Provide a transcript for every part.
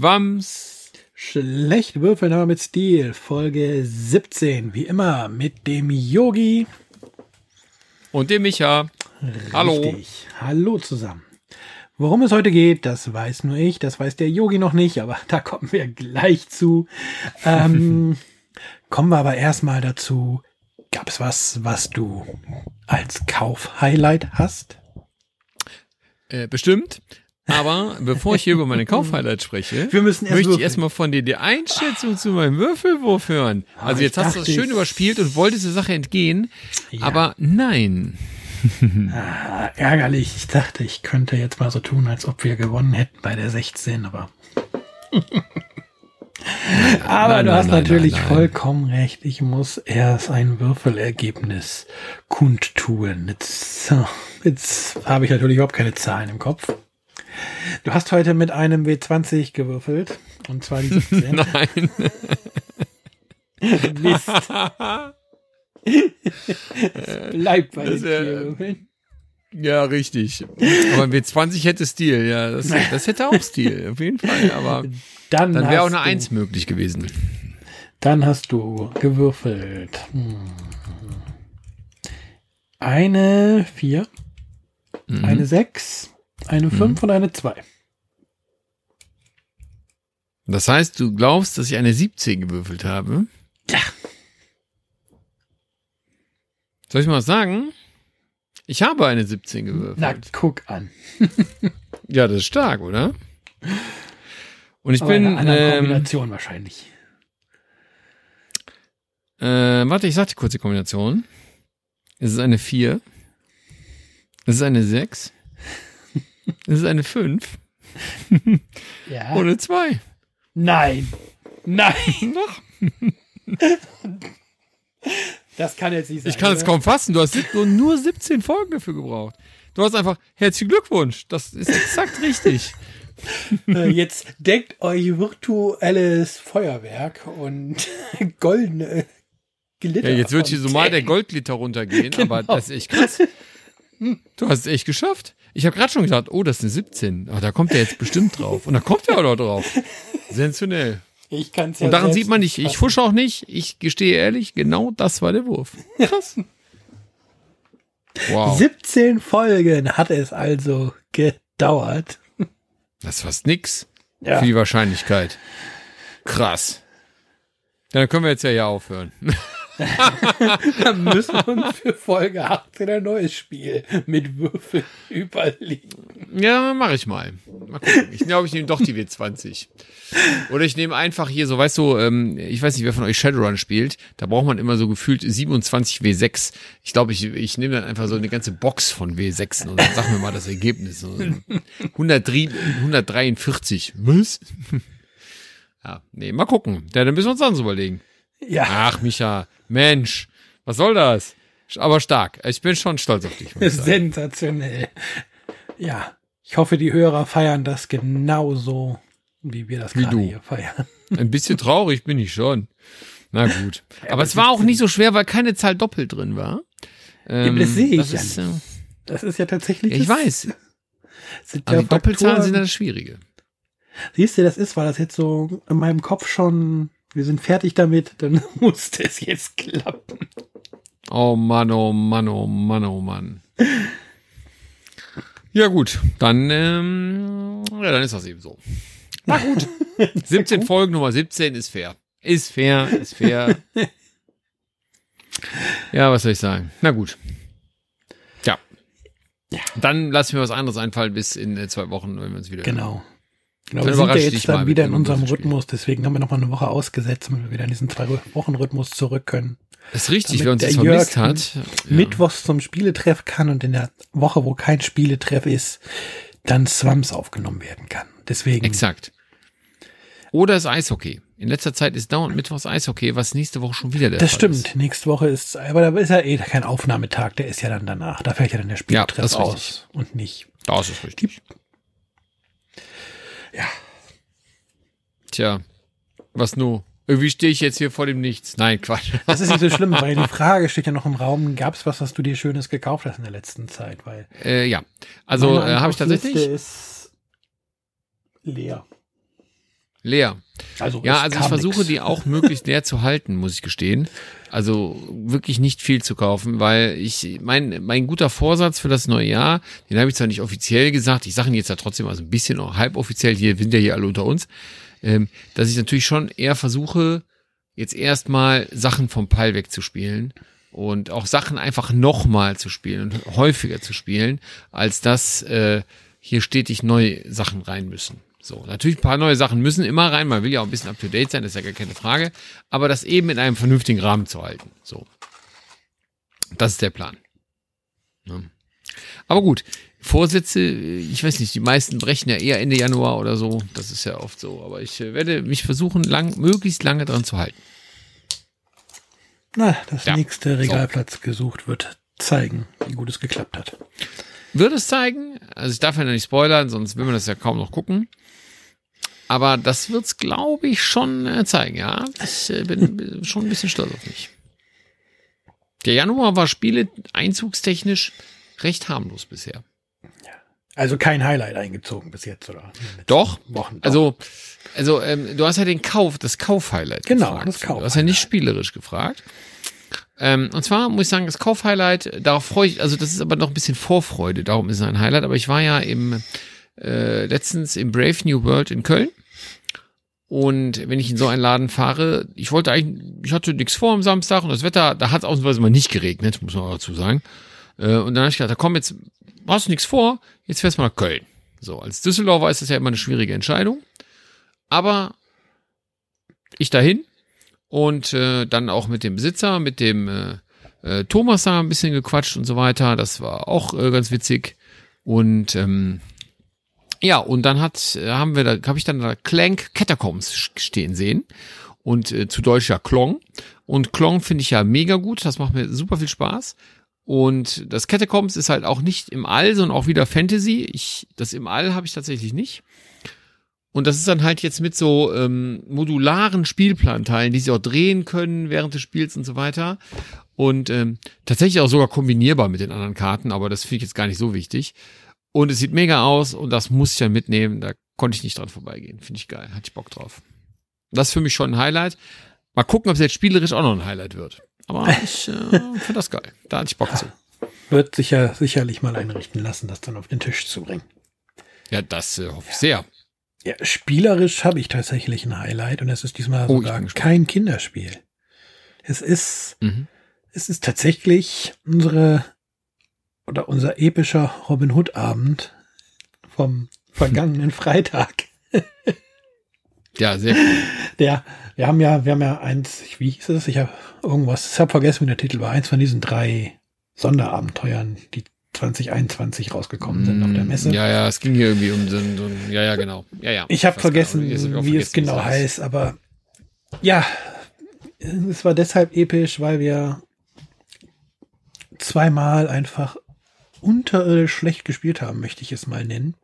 Schwams. Schlecht würfeln, aber mit Stil. Folge 17. Wie immer mit dem Yogi. Und dem Micha. Hallo. Richtig. Hallo zusammen. Worum es heute geht, das weiß nur ich, das weiß der Yogi noch nicht, aber da kommen wir gleich zu. Ähm, kommen wir aber erstmal dazu. Gab es was, was du als Kauf-Highlight hast? Äh, bestimmt. Aber bevor ich hier über meine Kaufhighlights spreche, möchte ich erstmal von dir die Einschätzung zu meinem Würfelwurf hören. Also ich jetzt hast du das schön ich- überspielt und wolltest der Sache entgehen, Ja. aber nein. Ah, ärgerlich. Ich dachte, ich könnte jetzt mal so tun, als ob wir gewonnen hätten bei der 16, aber. aber nein, du nein, hast nein, natürlich vollkommen recht. Ich muss erst ein Würfelergebnis kundtun. Jetzt, jetzt habe ich natürlich überhaupt keine Zahlen im Kopf. Du hast heute mit einem W20 gewürfelt. Und zwar die 17. Nein. Mist. Es bleibt bei Das den wär- Würfeln. Ja, richtig. Aber ein W20 hätte Stil, ja. Das, das hätte auch Stil, auf jeden Fall. Aber Dann, dann wäre auch eine du- 1 möglich gewesen. Dann hast du gewürfelt. Hm. Eine 4, Mhm. eine 6, eine 5 und eine 2. Das heißt, du glaubst, dass ich eine 17 gewürfelt habe? Ja. Soll ich mal was sagen? Ich habe eine 17 gewürfelt. Na, guck an. Ja, das ist stark, oder? Und ich Aber in bin, anderen ähm, Kombination wahrscheinlich. äh, warte, ich sag die kurze Kombination. Es ist eine 4. Es ist eine 6. Es ist eine 5 Ja. eine 2. Nein. Nein. Doch. Das kann jetzt nicht sein. Ich kann es oder? kaum fassen. Du hast nur, nur 17 Folgen dafür gebraucht. Du hast einfach herzlichen Glückwunsch. Das ist exakt richtig. Äh, Jetzt deckt euch virtuelles Feuerwerk und goldene Glitter. Ja, jetzt wird hier so mal der. Goldglitter runtergehen, aber Genau. das ist echt krass. Du hast es echt geschafft. Ich habe gerade schon gedacht, oh, das ist eine 17. Aber da kommt er jetzt bestimmt drauf. Und da kommt er auch drauf. Sensationell. Ich kann's ja Und daran sieht man nicht, ich fusche auch nicht. Ich gestehe ehrlich, genau das war der Wurf. Krass. Wow. 17 Folgen hat es also gedauert. Das ist fast nix Ja. für die Wahrscheinlichkeit. Krass. Ja, dann können wir jetzt ja hier aufhören. Dann müssen wir uns für Folge 18 ein neues Spiel mit Würfeln überlegen. Ja, mache ich mal. Mal gucken. Ich glaube, ich nehme doch die W20. Oder ich nehme einfach hier so, weißt du, ähm, ich weiß nicht, wer von euch Shadowrun spielt. Da braucht man immer so gefühlt 27 W6. Ich glaube, ich, ich nehme dann einfach so eine ganze Box von W6 und dann sag mir mal das Ergebnis. So 103, 143. Was? Ja, nee, mal gucken. Ja, dann müssen wir uns anders überlegen. Ja, Ach, Micha, Mensch, was soll das? Aber stark. Ich bin schon stolz auf dich. sensationell. Ja, ich hoffe, die Hörer feiern das genauso, wie wir das Wie gerade du. hier feiern. Ein bisschen traurig bin ich schon. Na gut. Aber es war auch nicht so schwer, weil keine Zahl doppelt drin war. Ähm, das sehe ich das ja ist, nicht. äh, Das ist ja tatsächlich. Ich weiß. Sind Aber ja die Doppelzahlen sind dann das Schwierige. Siehst du, das ist, weil das jetzt so in meinem Kopf schon, wir sind fertig damit, dann musste es jetzt klappen. Oh Mann, oh Mann, oh Mann, oh Mann. Ja gut, dann, ähm, ja, dann ist das eben so. Na gut. 17 Folgen Nummer 17 ist fair. Ist fair, ist fair. ja, was soll ich sagen? Na gut. Ja. Dann lassen wir was anderes einfallen bis in äh, zwei Wochen, wenn wir uns wieder hören. Genau. Wir sind ja jetzt dann wieder in unserem. Rhythmus, deswegen haben wir noch mal eine Woche ausgesetzt, damit wir wieder in diesen zwei Wochen Rhythmus zurück können. Das ist richtig, wer uns jetzt vermisst Jörg hat. Ja. Mittwochs zum Spieletreff kann und in der Woche, wo kein Spieletreff ist, dann Swams aufgenommen werden kann. Deswegen, Exakt. Oder das Eishockey. In letzter Zeit ist dauernd Mittwochs Eishockey, was nächste Woche schon wieder der das Fall stimmt. ist. Nächste Woche ist, aber da ist ja eh kein Aufnahmetag, der ist ja dann danach. Da fällt ja dann der Spieletreff das ist aus richtig. und nicht. Das ist richtig. Ja. Tja, was nur? Irgendwie stehe ich jetzt hier vor dem Nichts. Nein, Quatsch. Das ist nicht so schlimm, weil die Frage steht ja noch im Raum, gab es was, was du dir Schönes gekauft hast in der letzten Zeit? Weil äh, ja, also äh, habe ich tatsächlich. ist leer. Leer. Also Ja, also ich versuche nix. die auch möglichst leer zu halten, muss ich gestehen. Also wirklich nicht viel zu kaufen, weil ich mein mein guter Vorsatz für das neue Jahr, den habe ich zwar nicht offiziell gesagt, ich sage ihn jetzt ja trotzdem also ein bisschen auch halboffiziell, hier sind ja hier alle unter uns, ähm, dass ich natürlich schon eher versuche, jetzt erstmal Sachen vom Pile wegzuspielen und auch Sachen einfach nochmal zu spielen und häufiger zu spielen, als dass äh, hier stetig neue Sachen rein müssen. So, natürlich ein paar neue Sachen müssen immer rein, man will ja auch ein bisschen up to date sein, das ist ja gar keine Frage, aber das eben in einem vernünftigen Rahmen zu halten. So. Das ist der Plan. Ja. Aber gut, Vorsätze, ich weiß nicht, die meisten brechen ja eher Ende Januar oder so, das ist ja oft so, aber ich äh, werde mich versuchen, lang, möglichst lange dran zu halten. Na, das Ja. nächste Regalplatz gesucht wird zeigen, wie gut es geklappt hat. Wird es zeigen, also ich darf ja noch nicht spoilern, sonst will man das ja kaum noch gucken. Aber das wird's, glaube ich, schon äh, zeigen, ja. Ich äh, bin schon ein bisschen stolz auf mich. Der Januar war Spiele einzugstechnisch recht harmlos bisher. Also kein Highlight eingezogen bis jetzt, oder? Doch, Wochen. Doch. also, also ähm, du hast ja den Kauf, das Kauf-Highlight Genau, gefragt. das Du hast ja nicht spielerisch gefragt. Ähm, und zwar muss ich sagen, das Kauf-Highlight, darauf freue ich, also das ist aber noch ein bisschen Vorfreude, darum ist es ein Highlight, aber ich war ja im äh, letztens im Brave New World in Köln. Und wenn ich in so einen Laden fahre, ich wollte eigentlich, ich hatte nichts vor am Samstag und das Wetter, da hat es ausnahmsweise mal nicht geregnet, muss man auch dazu sagen. Äh, und dann habe ich gedacht, da komm, jetzt hast du nichts vor, jetzt fährst du mal nach Köln. So, als Düsseldorfer ist das ja immer eine schwierige Entscheidung. Aber ich dahin und äh, dann auch mit dem Besitzer, mit dem äh, äh, Thomas da ein bisschen gequatscht und so weiter. Das war auch äh, ganz witzig. Und ähm, ja, und dann hat äh, haben wir da habe ich dann da Clank Catacombs stehen sehen und äh, zu Deutsch ja Klong und Klong finde ich ja mega gut, das macht mir super viel Spaß. Und das Catacombs ist halt auch nicht im All, sondern auch wieder Fantasy. Ich das im All habe ich tatsächlich nicht. Und das ist dann halt jetzt mit so ähm, modularen Spielplanteilen, die sie auch drehen können während des Spiels und so weiter. Und ähm, tatsächlich auch sogar kombinierbar mit den anderen Karten, aber das finde ich jetzt gar nicht so wichtig. Und es sieht mega aus und das muss ich dann mitnehmen. Da konnte ich nicht dran vorbeigehen. Finde ich geil. Hatte ich Bock drauf. Das ist für mich schon ein Highlight. Mal gucken, ob es jetzt spielerisch auch noch ein Highlight wird. Aber ich äh, finde das geil. Da hatte ich Bock zu. Wird sicher, sicherlich mal einrichten lassen, das dann auf den Tisch zu bringen. Ja, das äh, hoffe ich sehr. Ja, spielerisch habe ich tatsächlich ein Highlight und es ist diesmal Oh, sogar kein Kinderspiel. Es ist, Mhm. es ist tatsächlich unsere oder unser epischer Robin Hood Abend vom vergangenen Freitag. Ja, sehr cool. Der, wir haben ja, wir haben ja eins, wie hieß es? Ich habe irgendwas, ich habe vergessen, wie der Titel war. Eins von diesen drei Sonderabenteuern, die 2021 rausgekommen sind auf der Messe. Mm, Ja, ja, es ging hier irgendwie um so ein, so ein ja, ja, genau. Ja, ja. Ich habe weiß vergessen, wie es vergessen, genau es heißt, aber ja, es war deshalb episch, weil wir zweimal einfach unterirdisch schlecht gespielt haben, möchte ich es mal nennen.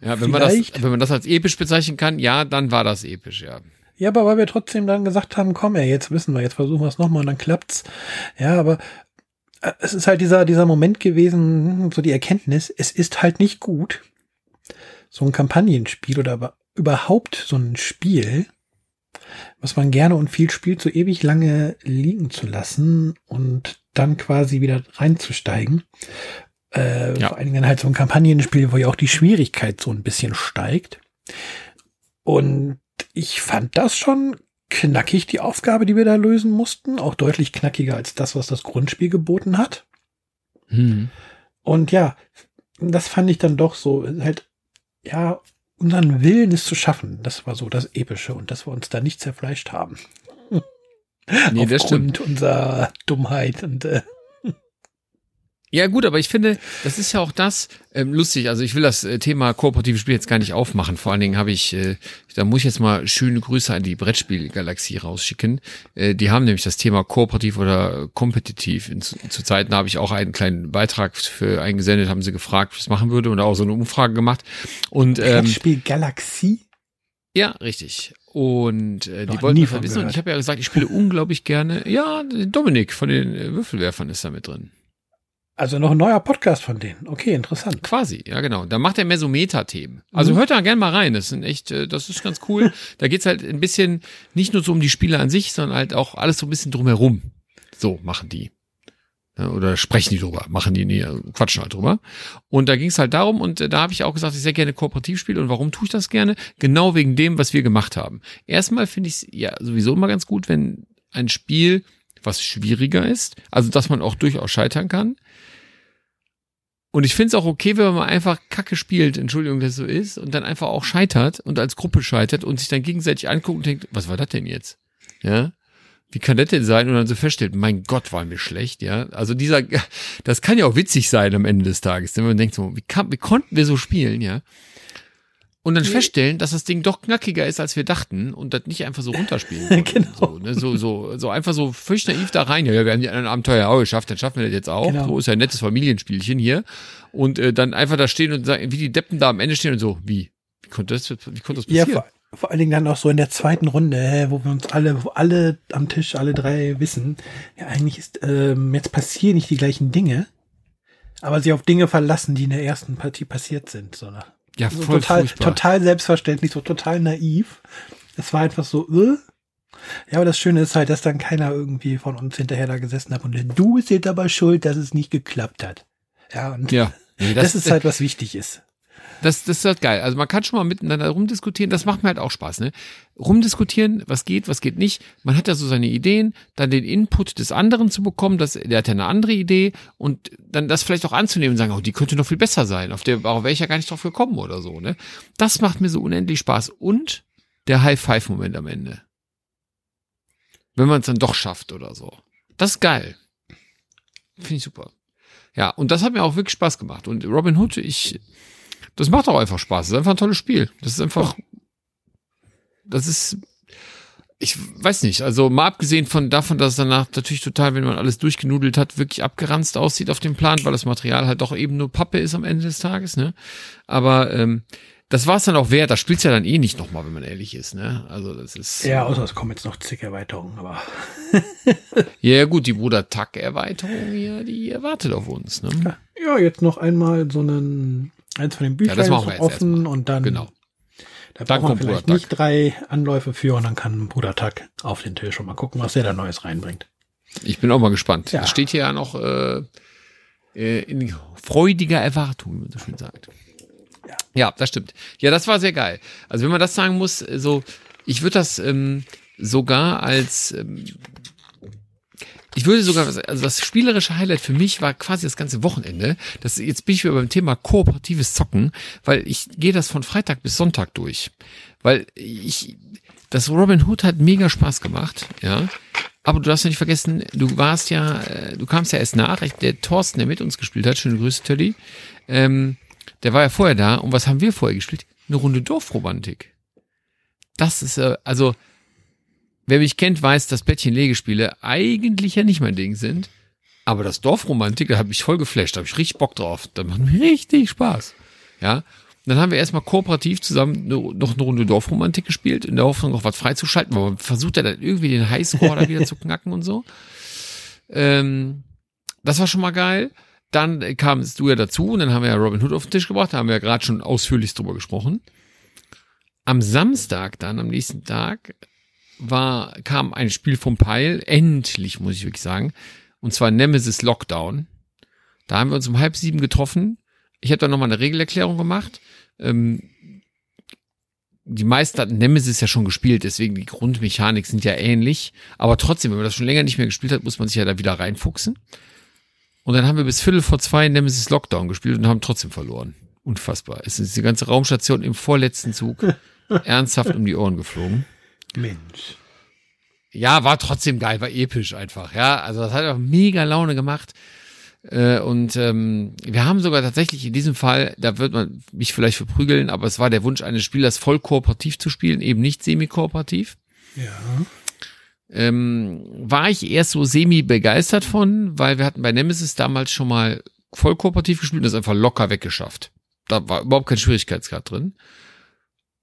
Ja, wenn man, das, wenn man das als episch bezeichnen kann, ja, dann war das episch, ja. Ja, aber weil wir trotzdem dann gesagt haben, komm, ey, jetzt wissen wir, jetzt versuchen wir es nochmal und dann klappt's. Ja, aber äh, es ist halt dieser, dieser Moment gewesen, so die Erkenntnis, es ist halt nicht gut, so ein Kampagnenspiel oder überhaupt so ein Spiel, was man gerne und viel spielt, so ewig lange liegen zu lassen und dann quasi wieder reinzusteigen. Äh, Ja. Vor allen Dingen halt so ein Kampagnenspiel, wo ja auch die Schwierigkeit so ein bisschen steigt. Und ich fand das schon knackig, die Aufgabe, die wir da lösen mussten. Auch deutlich knackiger als das, was das Grundspiel geboten hat. Hm. Und ja, das fand ich dann doch so, halt, ja, unseren Willen es zu schaffen. Das war so das Epische und dass wir uns da nicht zerfleischt haben. Nee, das stimmt. Unserer Dummheit und äh, Ja, gut, aber ich finde, das ist ja auch das, ähm, lustig, also ich will das äh, Thema kooperative Spiel jetzt gar nicht aufmachen. Vor allen Dingen habe ich, äh, da muss ich jetzt mal schöne Grüße an die Brettspielgalaxie rausschicken. Äh, die haben nämlich das Thema kooperativ oder kompetitiv. In, zu, zu Zeiten habe ich auch einen kleinen Beitrag für eingesendet, haben sie gefragt, was machen würde und auch so eine Umfrage gemacht. Und ähm, Brettspiel Galaxie. ja, richtig. Und äh, die wollten halt wissen. Und ich habe ja gesagt, ich spiele unglaublich gerne. Ja, Dominik von den äh, Würfelwerfern ist da mit drin. Also noch ein neuer Podcast von denen. Okay, interessant. Quasi, ja genau. Da macht er mehr so Meta-Themen. Also mhm. hört da gerne mal rein. Das sind echt, äh, das ist ganz cool. da geht's halt ein bisschen nicht nur so um die Spiele an sich, sondern halt auch alles so ein bisschen drumherum. So machen die. Oder sprechen die drüber, machen die, nee, quatschen halt drüber. Und da ging's halt darum, und äh, da habe ich auch gesagt, ich sehr gerne kooperativ spiele. Und warum tue ich das gerne? Genau wegen dem, was wir gemacht haben. Erstmal finde ich es ja sowieso immer ganz gut, wenn ein Spiel was schwieriger ist, also dass man auch durchaus scheitern kann und ich finde es auch okay, wenn man einfach Kacke spielt, Entschuldigung, dass es so ist, und dann einfach auch scheitert und als Gruppe scheitert und sich dann gegenseitig anguckt und denkt, was war das denn jetzt? Ja? Wie kann das denn sein? Und dann so feststellt, mein Gott, war mir schlecht, ja. Also dieser, das kann ja auch witzig sein am Ende des Tages, wenn man denkt so, wie, kann, wie konnten wir so spielen, ja? und dann feststellen, dass das Ding doch knackiger ist, als wir dachten und das nicht einfach so runterspielen. genau. So, ne? so, so, so einfach so völlig naiv da rein. Ja, wir haben die anderen Abenteuer auch geschafft, dann schaffen wir das jetzt auch. Genau. So ist ja ein nettes Familienspielchen hier. Und äh, dann einfach da stehen und sagen, wie die Deppen da am Ende stehen und so, wie? Wie konnte das, wie konnte das passieren? Ja, vor, allen Dingen dann auch so in der zweiten Runde, wo wir uns alle, wo alle am Tisch, alle drei wissen, ja, eigentlich ist, ähm, jetzt passieren nicht die gleichen Dinge, aber sie auf Dinge verlassen, die in der ersten Partie passiert sind, so nach ja, voll so total, furchtbar. total selbstverständlich, so total naiv. Es war einfach so, äh. Ja, aber das Schöne ist halt, dass dann keiner irgendwie von uns hinterher da gesessen hat und du bist jetzt aber schuld, dass es nicht geklappt hat. Ja, und ja. Nee, das, das, ist halt, was wichtig ist. Das, das ist halt geil. Also man kann schon mal miteinander rumdiskutieren. Das macht mir halt auch Spaß, ne? Rumdiskutieren, was geht, was geht nicht. Man hat ja so seine Ideen, dann den Input des anderen zu bekommen, das, der hat ja eine andere Idee und dann das vielleicht auch anzunehmen und sagen, oh, die könnte noch viel besser sein. Auf der, wäre ich ja gar nicht drauf gekommen oder so, ne? Das macht mir so unendlich Spaß. Und der High-Five-Moment am Ende. Wenn man es dann doch schafft oder so. Das ist geil. Finde ich super. Ja, und das hat mir auch wirklich Spaß gemacht. Und Robin Hood, ich, das macht auch einfach Spaß. Das ist einfach ein tolles Spiel. Das ist einfach, das ist, ich weiß nicht, also mal abgesehen von davon, dass es danach natürlich total, wenn man alles durchgenudelt hat, wirklich abgeranzt aussieht auf dem Plan, weil das Material halt doch eben nur Pappe ist am Ende des Tages, ne? Aber ähm, das war es dann auch wert. Das spielt's ja dann eh nicht nochmal, wenn man ehrlich ist, ne? Also das ist. Ja, außer es kommen jetzt noch zig Erweiterungen, aber. ja, gut, die Bruder Tack-Erweiterung hier, die erwartet auf uns, ne? Ja, jetzt noch einmal so einen Eins von den Büchern ja, noch offen und dann. Genau. Da dann braucht man vielleicht nicht drei Anläufe für und dann kann Bruder Tack auf den Tisch und mal gucken, was der da Neues reinbringt. Ich bin auch mal gespannt. Ja. Das steht hier ja noch äh, äh, in freudiger Erwartung, wie man so schön sagt. Ja. ja, das stimmt. Ja, das war sehr geil. Also wenn man das sagen muss, so, ich würde das ähm, sogar als ähm, ich würde sogar, also das spielerische Highlight für mich war quasi das ganze Wochenende. Das, jetzt bin ich wieder beim Thema kooperatives Zocken, weil ich gehe das von Freitag bis Sonntag durch. Weil ich, das Robin Hood hat mega Spaß gemacht, ja. Aber du darfst ja nicht vergessen, du warst ja, äh, du kamst ja erst nach. Der Thorsten, der mit uns gespielt hat, schöne Grüße, Teddy, ähm, der war ja vorher da. Und was haben wir vorher gespielt? Eine Runde Dorfromantik. Das ist, also, Wer mich kennt, weiß, dass Bettchen-Legespiele eigentlich ja nicht mein Ding sind. Aber das Dorfromantik, da hat mich voll geflasht, da habe ich richtig Bock drauf. Da macht mir richtig Spaß. Ja. Und dann haben wir erstmal kooperativ zusammen noch eine Runde Dorfromantik gespielt, in der Hoffnung, noch was freizuschalten, aber man versucht ja dann irgendwie den Highscore da wieder zu knacken und so. Ähm, das war schon mal geil. Dann kamst du ja dazu und dann haben wir ja Robin Hood auf den Tisch gebracht, da haben wir ja gerade schon ausführlich drüber gesprochen. Am Samstag dann, am nächsten Tag, war, kam ein Spiel vom Peil, endlich, muss ich wirklich sagen, und zwar Nemesis Lockdown. Da haben wir uns um halb sieben getroffen. Ich habe da nochmal eine Regelerklärung gemacht. Ähm, die meisten hatten Nemesis ja schon gespielt, deswegen die Grundmechanik sind ja ähnlich. Aber trotzdem, wenn man das schon länger nicht mehr gespielt hat, muss man sich ja da wieder reinfuchsen. Und dann haben wir bis Viertel vor zwei Nemesis Lockdown gespielt und haben trotzdem verloren. Unfassbar. Es ist die ganze Raumstation im vorletzten Zug ernsthaft um die Ohren geflogen. Mensch. Ja, war trotzdem geil, war episch einfach, ja. Also das hat auch mega Laune gemacht. Äh, und ähm, wir haben sogar tatsächlich in diesem Fall, da wird man mich vielleicht verprügeln, aber es war der Wunsch eines Spielers, voll kooperativ zu spielen, eben nicht semi-kooperativ. Ja. Ähm, war ich erst so semi-begeistert von, weil wir hatten bei Nemesis damals schon mal voll kooperativ gespielt und das einfach locker weggeschafft. Da war überhaupt kein Schwierigkeitsgrad drin.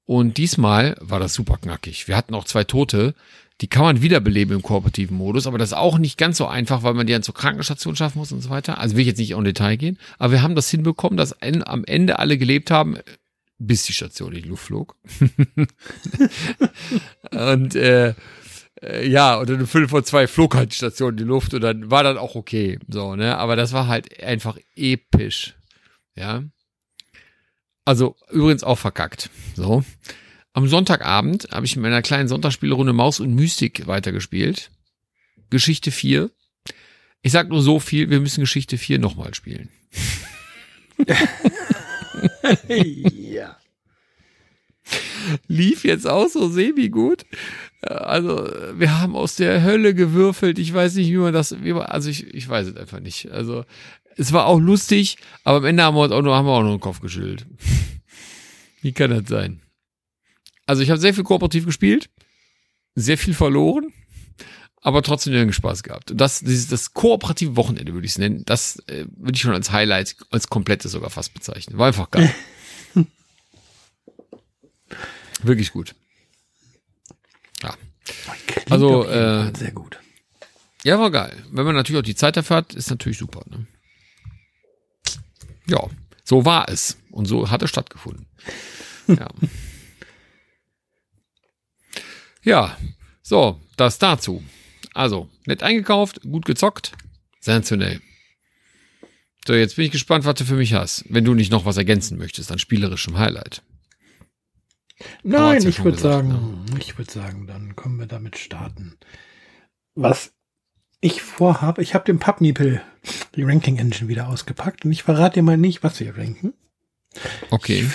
Und diesmal war das super knackig. Wir hatten auch zwei Tote. Die kann man wiederbeleben im kooperativen Modus, aber das ist auch nicht ganz so einfach, weil man die dann zur Krankenstation schaffen muss und so weiter. Also will ich jetzt nicht in Detail gehen, aber wir haben das hinbekommen, dass am Ende alle gelebt haben, bis die Station in die Luft flog. und äh, äh, ja, und eine Viertel vor zwei flog halt die Station in die Luft und dann war dann auch okay. So, ne? Aber das war halt einfach episch. Ja. Also übrigens auch verkackt. So. Am Sonntagabend habe ich in meiner kleinen Sonntagsspielrunde Maus und Mystik weitergespielt. Geschichte 4. Ich sag nur so viel, wir müssen Geschichte 4 nochmal spielen. ja. Lief jetzt auch so semi-gut. Also, wir haben aus der Hölle gewürfelt. Ich weiß nicht, wie man das, wie man, also ich, ich weiß es einfach nicht. Also, es war auch lustig, aber am Ende haben wir uns auch nur, haben wir auch nur den Kopf geschüttelt. wie kann das sein? Also, ich habe sehr viel kooperativ gespielt, sehr viel verloren, aber trotzdem irgendwie Spaß gehabt. Und das, dieses, das kooperative Wochenende würde ich es nennen, das äh, würde ich schon als Highlight, als komplettes sogar fast bezeichnen. War einfach geil. Wirklich gut. Ja. Also, äh, sehr gut. Ja, war geil. Wenn man natürlich auch die Zeit dafür hat, ist natürlich super. Ne? Ja, so war es. Und so hat es stattgefunden. ja. ja, so, das dazu. Also, nett eingekauft, gut gezockt, sensationell. So, jetzt bin ich gespannt, was du für mich hast. Wenn du nicht noch was ergänzen möchtest an spielerischem Highlight. Nein, ja ich würde sagen, ne? ich würde sagen, dann können wir damit starten. Was ich vorhabe, ich habe den PubMeeple, die Ranking Engine wieder ausgepackt und ich verrate dir mal nicht, was wir ranken. Okay.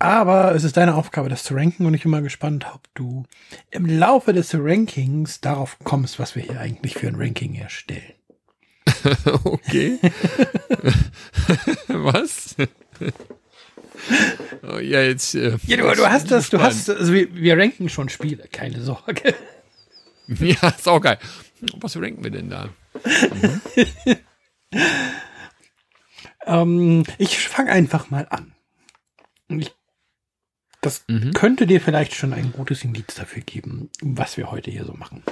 Aber es ist deine Aufgabe, das zu ranken und ich bin mal gespannt, ob du im Laufe des Rankings darauf kommst, was wir hier eigentlich für ein Ranking erstellen. okay. was? Oh, ja, jetzt. Äh, ja, du, du hast das, du hast, also wir, wir ranken schon Spiele, keine Sorge. Ja, ist auch geil. Was ranken wir denn da? Mhm. ähm, ich fange einfach mal an. Ich, das mhm. könnte dir vielleicht schon ein gutes Indiz dafür geben, was wir heute hier so machen.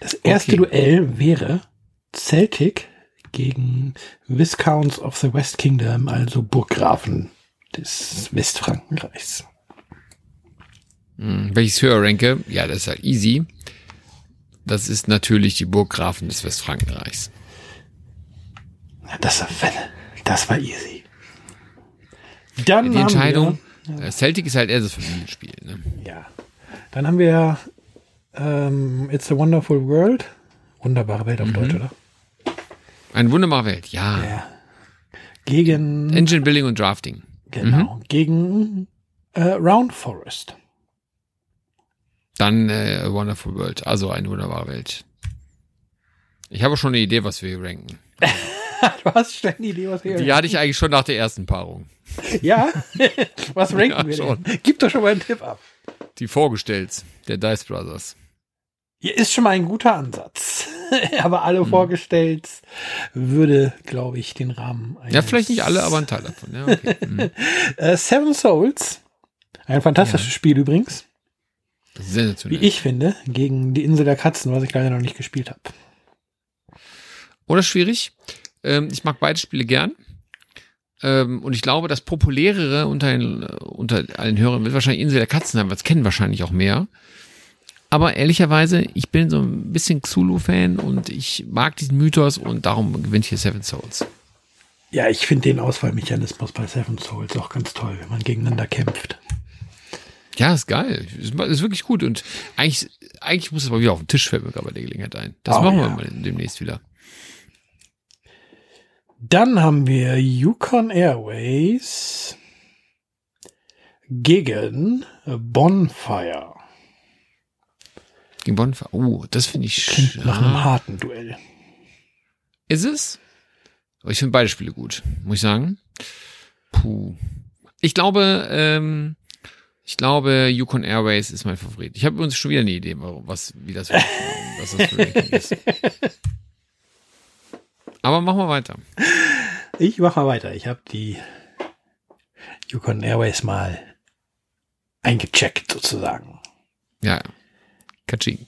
Das erste okay. Duell wäre Celtic gegen Viscounts of the West Kingdom, also Burggrafen des Westfrankenreichs. Hm, welches höher ranke? Ja, das ist halt easy. Das ist natürlich die Burggrafen des Westfrankenreichs. Das, das war easy. Dann die Entscheidung, wir, äh, Celtic ist halt eher das Familienspiel. Ne? Ja. Dann haben wir ähm, It's a Wonderful World. Wunderbare Welt auf mhm. Deutsch, oder? Eine wunderbare Welt, ja. ja. Gegen Engine Building und Drafting. Genau, mhm. gegen äh, Round Forest. Dann äh, Wonderful World, also eine wunderbare Welt. Ich habe schon eine Idee, was wir hier ranken. du hast schon eine Idee, was wir hier Die hatte ich eigentlich schon nach der ersten Paarung. Ja? was ranken ja, wir schon. denn? Gib doch schon mal einen Tipp ab. Die vorgestellt, der Dice Brothers. Hier ist schon mal ein guter Ansatz. aber alle hm. vorgestellt würde, glaube ich, den Rahmen. Ja, vielleicht nicht alle, aber ein Teil davon. Ja, okay. hm. uh, Seven Souls. Ein fantastisches ja. Spiel übrigens. Sensationell. Wie ich finde, gegen die Insel der Katzen, was ich leider noch nicht gespielt habe. Oder schwierig. Ähm, ich mag beide Spiele gern. Ähm, und ich glaube, das populärere unter, den, unter allen Hörern wird wahrscheinlich Insel der Katzen sein, weil es kennen wahrscheinlich auch mehr. Aber ehrlicherweise, ich bin so ein bisschen Xulu-Fan und ich mag diesen Mythos und darum gewinnt hier Seven Souls. Ja, ich finde den Auswahlmechanismus bei Seven Souls auch ganz toll, wenn man gegeneinander kämpft. Ja, ist geil. Ist, ist wirklich gut. Und eigentlich, eigentlich muss es mal wieder auf den Tisch fällt mir gerade bei der Gelegenheit ein. Das oh, machen wir mal demnächst wieder. Dann haben wir Yukon Airways gegen Bonfire. Gegen Bonfire. Oh, das finde ich Klingt nach einem harten Duell. Ist es? Aber ich finde beide Spiele gut, muss ich sagen. Puh. Ich glaube, ähm, ich glaube, Yukon Airways ist mein Favorit. Ich habe übrigens schon wieder eine Idee, warum, was, wie das, was das für ist. Aber machen wir weiter. Ich mache mal weiter. Ich habe die Yukon Airways mal eingecheckt sozusagen. Ja, Katsching.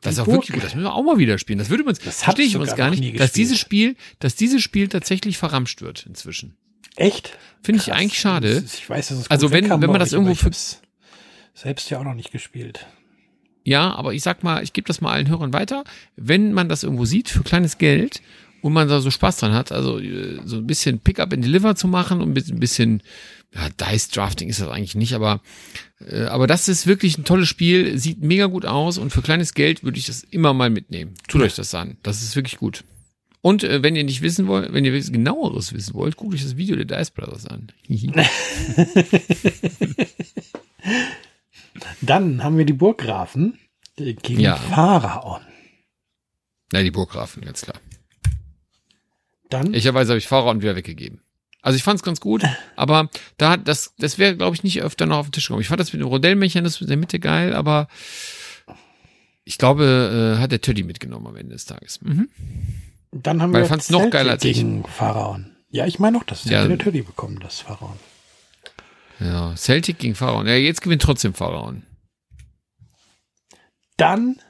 Das ist auch wirklich gut. Das müssen wir auch mal wieder spielen. Das würde man, Das verstehe ich uns gar nicht, dass dieses Spiel, dass dieses Spiel tatsächlich verramscht wird inzwischen. Echt? Finde ich eigentlich schade. Ich weiß, dass es Also wenn- wenn man das irgendwo für- hab's selbst ja auch noch nicht gespielt. Ja, aber ich sag mal, ich gebe das mal allen Hörern weiter. Wenn man das irgendwo sieht für kleines Geld und man da so Spaß dran hat, also äh, so ein bisschen Pickup and Deliver zu machen und ein bisschen, ja, Dice Drafting ist das eigentlich nicht, aber äh, aber das ist wirklich ein tolles Spiel, sieht mega gut aus und für kleines Geld würde ich das immer mal mitnehmen. Tut euch das an, das ist wirklich gut. Und äh, wenn ihr nicht wissen wollt, wenn ihr genaueres wissen wollt, guckt euch das Video der Dice Brothers an. Dann haben wir die Burggrafen gegen Ja. Pharaon. Na, die Burggrafen, ganz klar. Dann Ehrlicherweise habe ich Fahrrad wieder weggegeben. Also ich fand es ganz gut, aber da hat das, das wäre, glaube ich, nicht öfter noch auf den Tisch gekommen. Ich fand das mit dem Rodellmechanismus in der Mitte geil, aber ich glaube, äh, hat der Teddy mitgenommen am Ende des Tages. Mhm. Dann haben Weil wir ich fand's noch Celtic geiler als ich. gegen Pharaon. Ja, ich meine auch, das Ja. der Teddy bekommen, das Pharaon. Ja, Celtic gegen Pharaon. Ja, jetzt gewinnt trotzdem Pharaon. Dann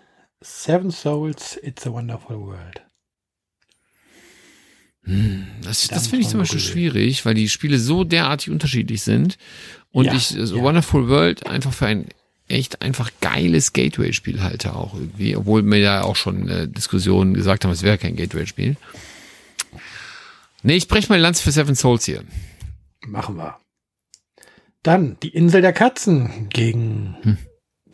Seven Souls, It's a Wonderful World. Das, Da das muss finde ich zum Beispiel schwierig, weil die Spiele so derartig unterschiedlich sind und Ja, ich so ja. Wonderful World einfach für ein echt einfach geiles Gateway-Spiel halte auch irgendwie, obwohl mir ja auch schon äh, Diskussionen gesagt haben, es wäre kein Gateway-Spiel. Nee, ich breche mal Lanz für Seven Souls hier. Machen wir. Dann die Insel der Katzen gegen Hm.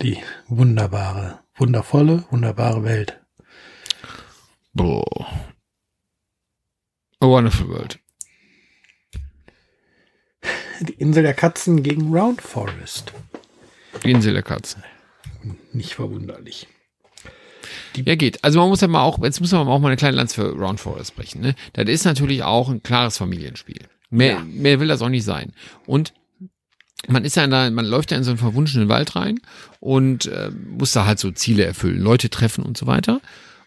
die wunderbare, wundervolle, wunderbare Welt. Boah. A Wonderful World. Die Insel der Katzen gegen Round Forest. Die Insel der Katzen. Nicht verwunderlich. Ja, geht. Also man muss ja mal auch, jetzt muss man auch mal eine kleine Lanze für Round Forest brechen. Ne? Das ist natürlich auch ein klares Familienspiel. Mehr, Ja. mehr will das auch nicht sein. Und man ist ja in da, man läuft ja in so einen verwunschenen Wald rein und äh, muss da halt so Ziele erfüllen, Leute treffen und so weiter.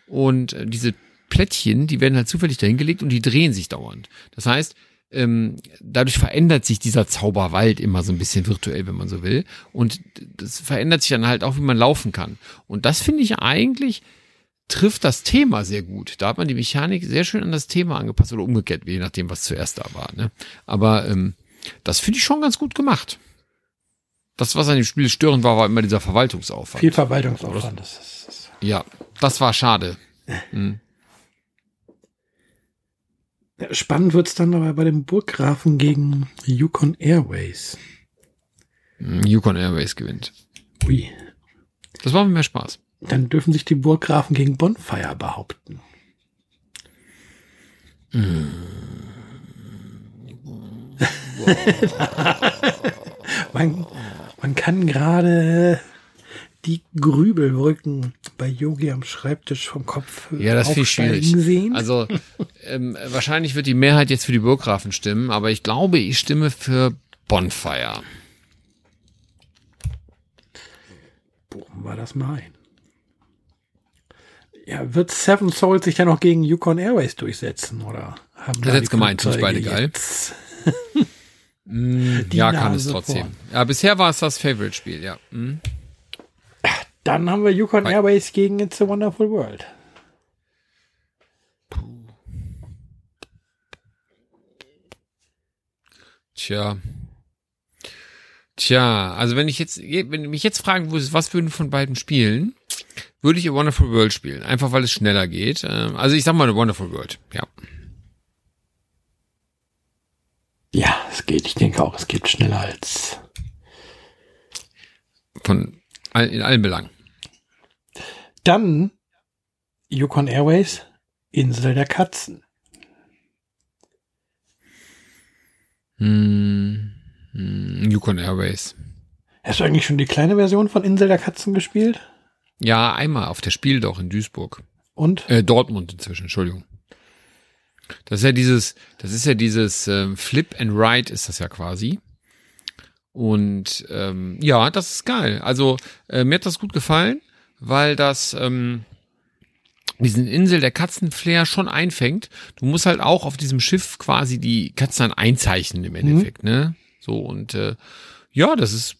Und äh, diese Plättchen, die werden halt zufällig dahingelegt und die drehen sich dauernd. Das heißt, ähm, dadurch verändert sich dieser Zauberwald immer so ein bisschen virtuell, wenn man so will. Und das verändert sich dann halt auch, wie man laufen kann. Und das finde ich eigentlich trifft das Thema sehr gut. Da hat man die Mechanik sehr schön an das Thema angepasst oder umgekehrt, je nachdem, was zuerst da war. Ne? Aber ähm, das finde ich schon ganz gut gemacht. Das, was an dem Spiel störend war, war immer dieser Verwaltungsaufwand. Viel Verwaltungsaufwand. Das Ja, das war schade. Ja, spannend wird's dann aber bei dem Burggrafen gegen Yukon Airways. Hm, Yukon Airways gewinnt. Ui. Das war mir mehr Spaß. Dann dürfen sich die Burggrafen gegen Bonfire behaupten. man, man kann gerade die Grübelrücken bei Yogi am Schreibtisch vom Kopf Ja, das aufsteigen schwierig. sehen. Also ähm, wahrscheinlich wird die Mehrheit jetzt für die Burggrafen stimmen, aber ich glaube, ich stimme für Bonfire. Buchen wir das mal ein. Ja, wird Seven Souls sich dann noch gegen Yukon Airways durchsetzen, oder? Haben Das da ist jetzt gemeint, sind beide geil. jetzt- ja, kann es Nase trotzdem. vorn. Ja, bisher war es das Favorite-Spiel, ja. Hm. Dann haben wir Yukon Hi. Airways gegen It's a Wonderful World. Tja. Tja, also wenn ich jetzt, wenn mich jetzt fragen würdest, was würden von beiden spielen, würde ich A Wonderful World spielen. Einfach weil es schneller geht. Ähm, Also ich sag mal A Wonderful World, ja. Ja, es geht. Ich denke auch, es geht schneller als. Von in allen Belangen. Dann Yukon Airways, Insel der Katzen. Hm, Yukon Airways. Hast du eigentlich schon die kleine Version von Insel der Katzen gespielt? Ja, einmal auf der Spiel doch in Duisburg. Und? Äh, Dortmund inzwischen, Entschuldigung. Das ist ja dieses, das ist ja dieses ähm, Flip and Ride ist das ja quasi. Und ähm, ja, das ist geil. Also äh, mir hat das gut gefallen, weil das ähm, diesen Insel der Katzenflair schon einfängt. Du musst halt auch auf diesem Schiff quasi die Katzen dann einzeichnen im Endeffekt, ne? So und äh, ja, das ist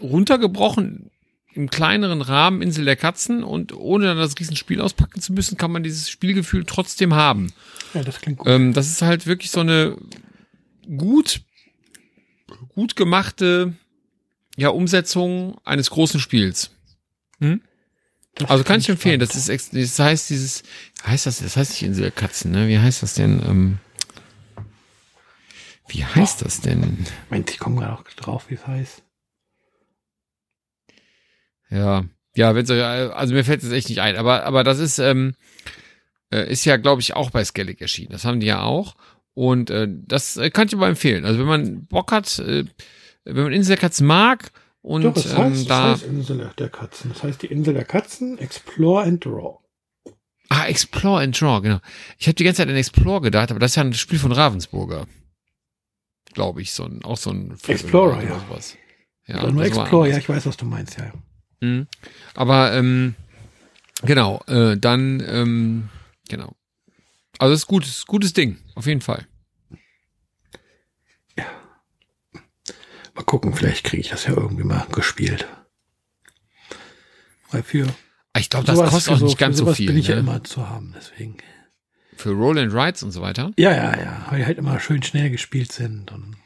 runtergebrochen im kleineren Rahmen Insel der Katzen und ohne dann das Riesenspiel auspacken zu müssen, kann man dieses Spielgefühl trotzdem haben. Ja, das klingt gut. Ähm, das ist halt wirklich so eine gut, gut gemachte ja, Umsetzung eines großen Spiels. Hm? Also kann ich empfehlen. Das ist, das heißt dieses, heißt das, das heißt nicht Insel der Katzen, ne? Wie heißt das denn? Ähm, wie heißt das denn? Moment, ich komme gerade auch drauf, wie es heißt. Ja, ja, wenn also mir fällt es echt nicht ein, aber aber das ist ähm, äh, ist ja glaube ich auch bei Skellig erschienen. Das haben die ja auch und äh, das äh, kann ich aber empfehlen. Also wenn man Bock hat, äh, wenn man Insel der Katzen mag und Doch, es ähm, heißt, da es heißt Insel der Katzen. Das heißt die Insel der Katzen, Explore and Draw. ah Explore and Draw genau. Ich habe die ganze Zeit an Explore gedacht, aber das ist ja ein Spiel von Ravensburger, glaube ich, so ein auch so ein Explorer, oder ja. sowas. Ja, Oder nur das war Explore, anders. ja, ich weiß, was du meinst, ja. Mhm. Aber ähm, genau, äh, dann ähm, genau. Also es ist gut, es ist ein gutes Ding, auf jeden Fall. Mal gucken, vielleicht kriege ich das ja irgendwie mal gespielt. Weil für Ich glaube, das kostet auch nicht ganz so viel. bin ich ja ne? immer zu haben, deswegen. Für Roll and Rides und so weiter. Ja, ja, ja, weil die halt immer schön schnell gespielt sind und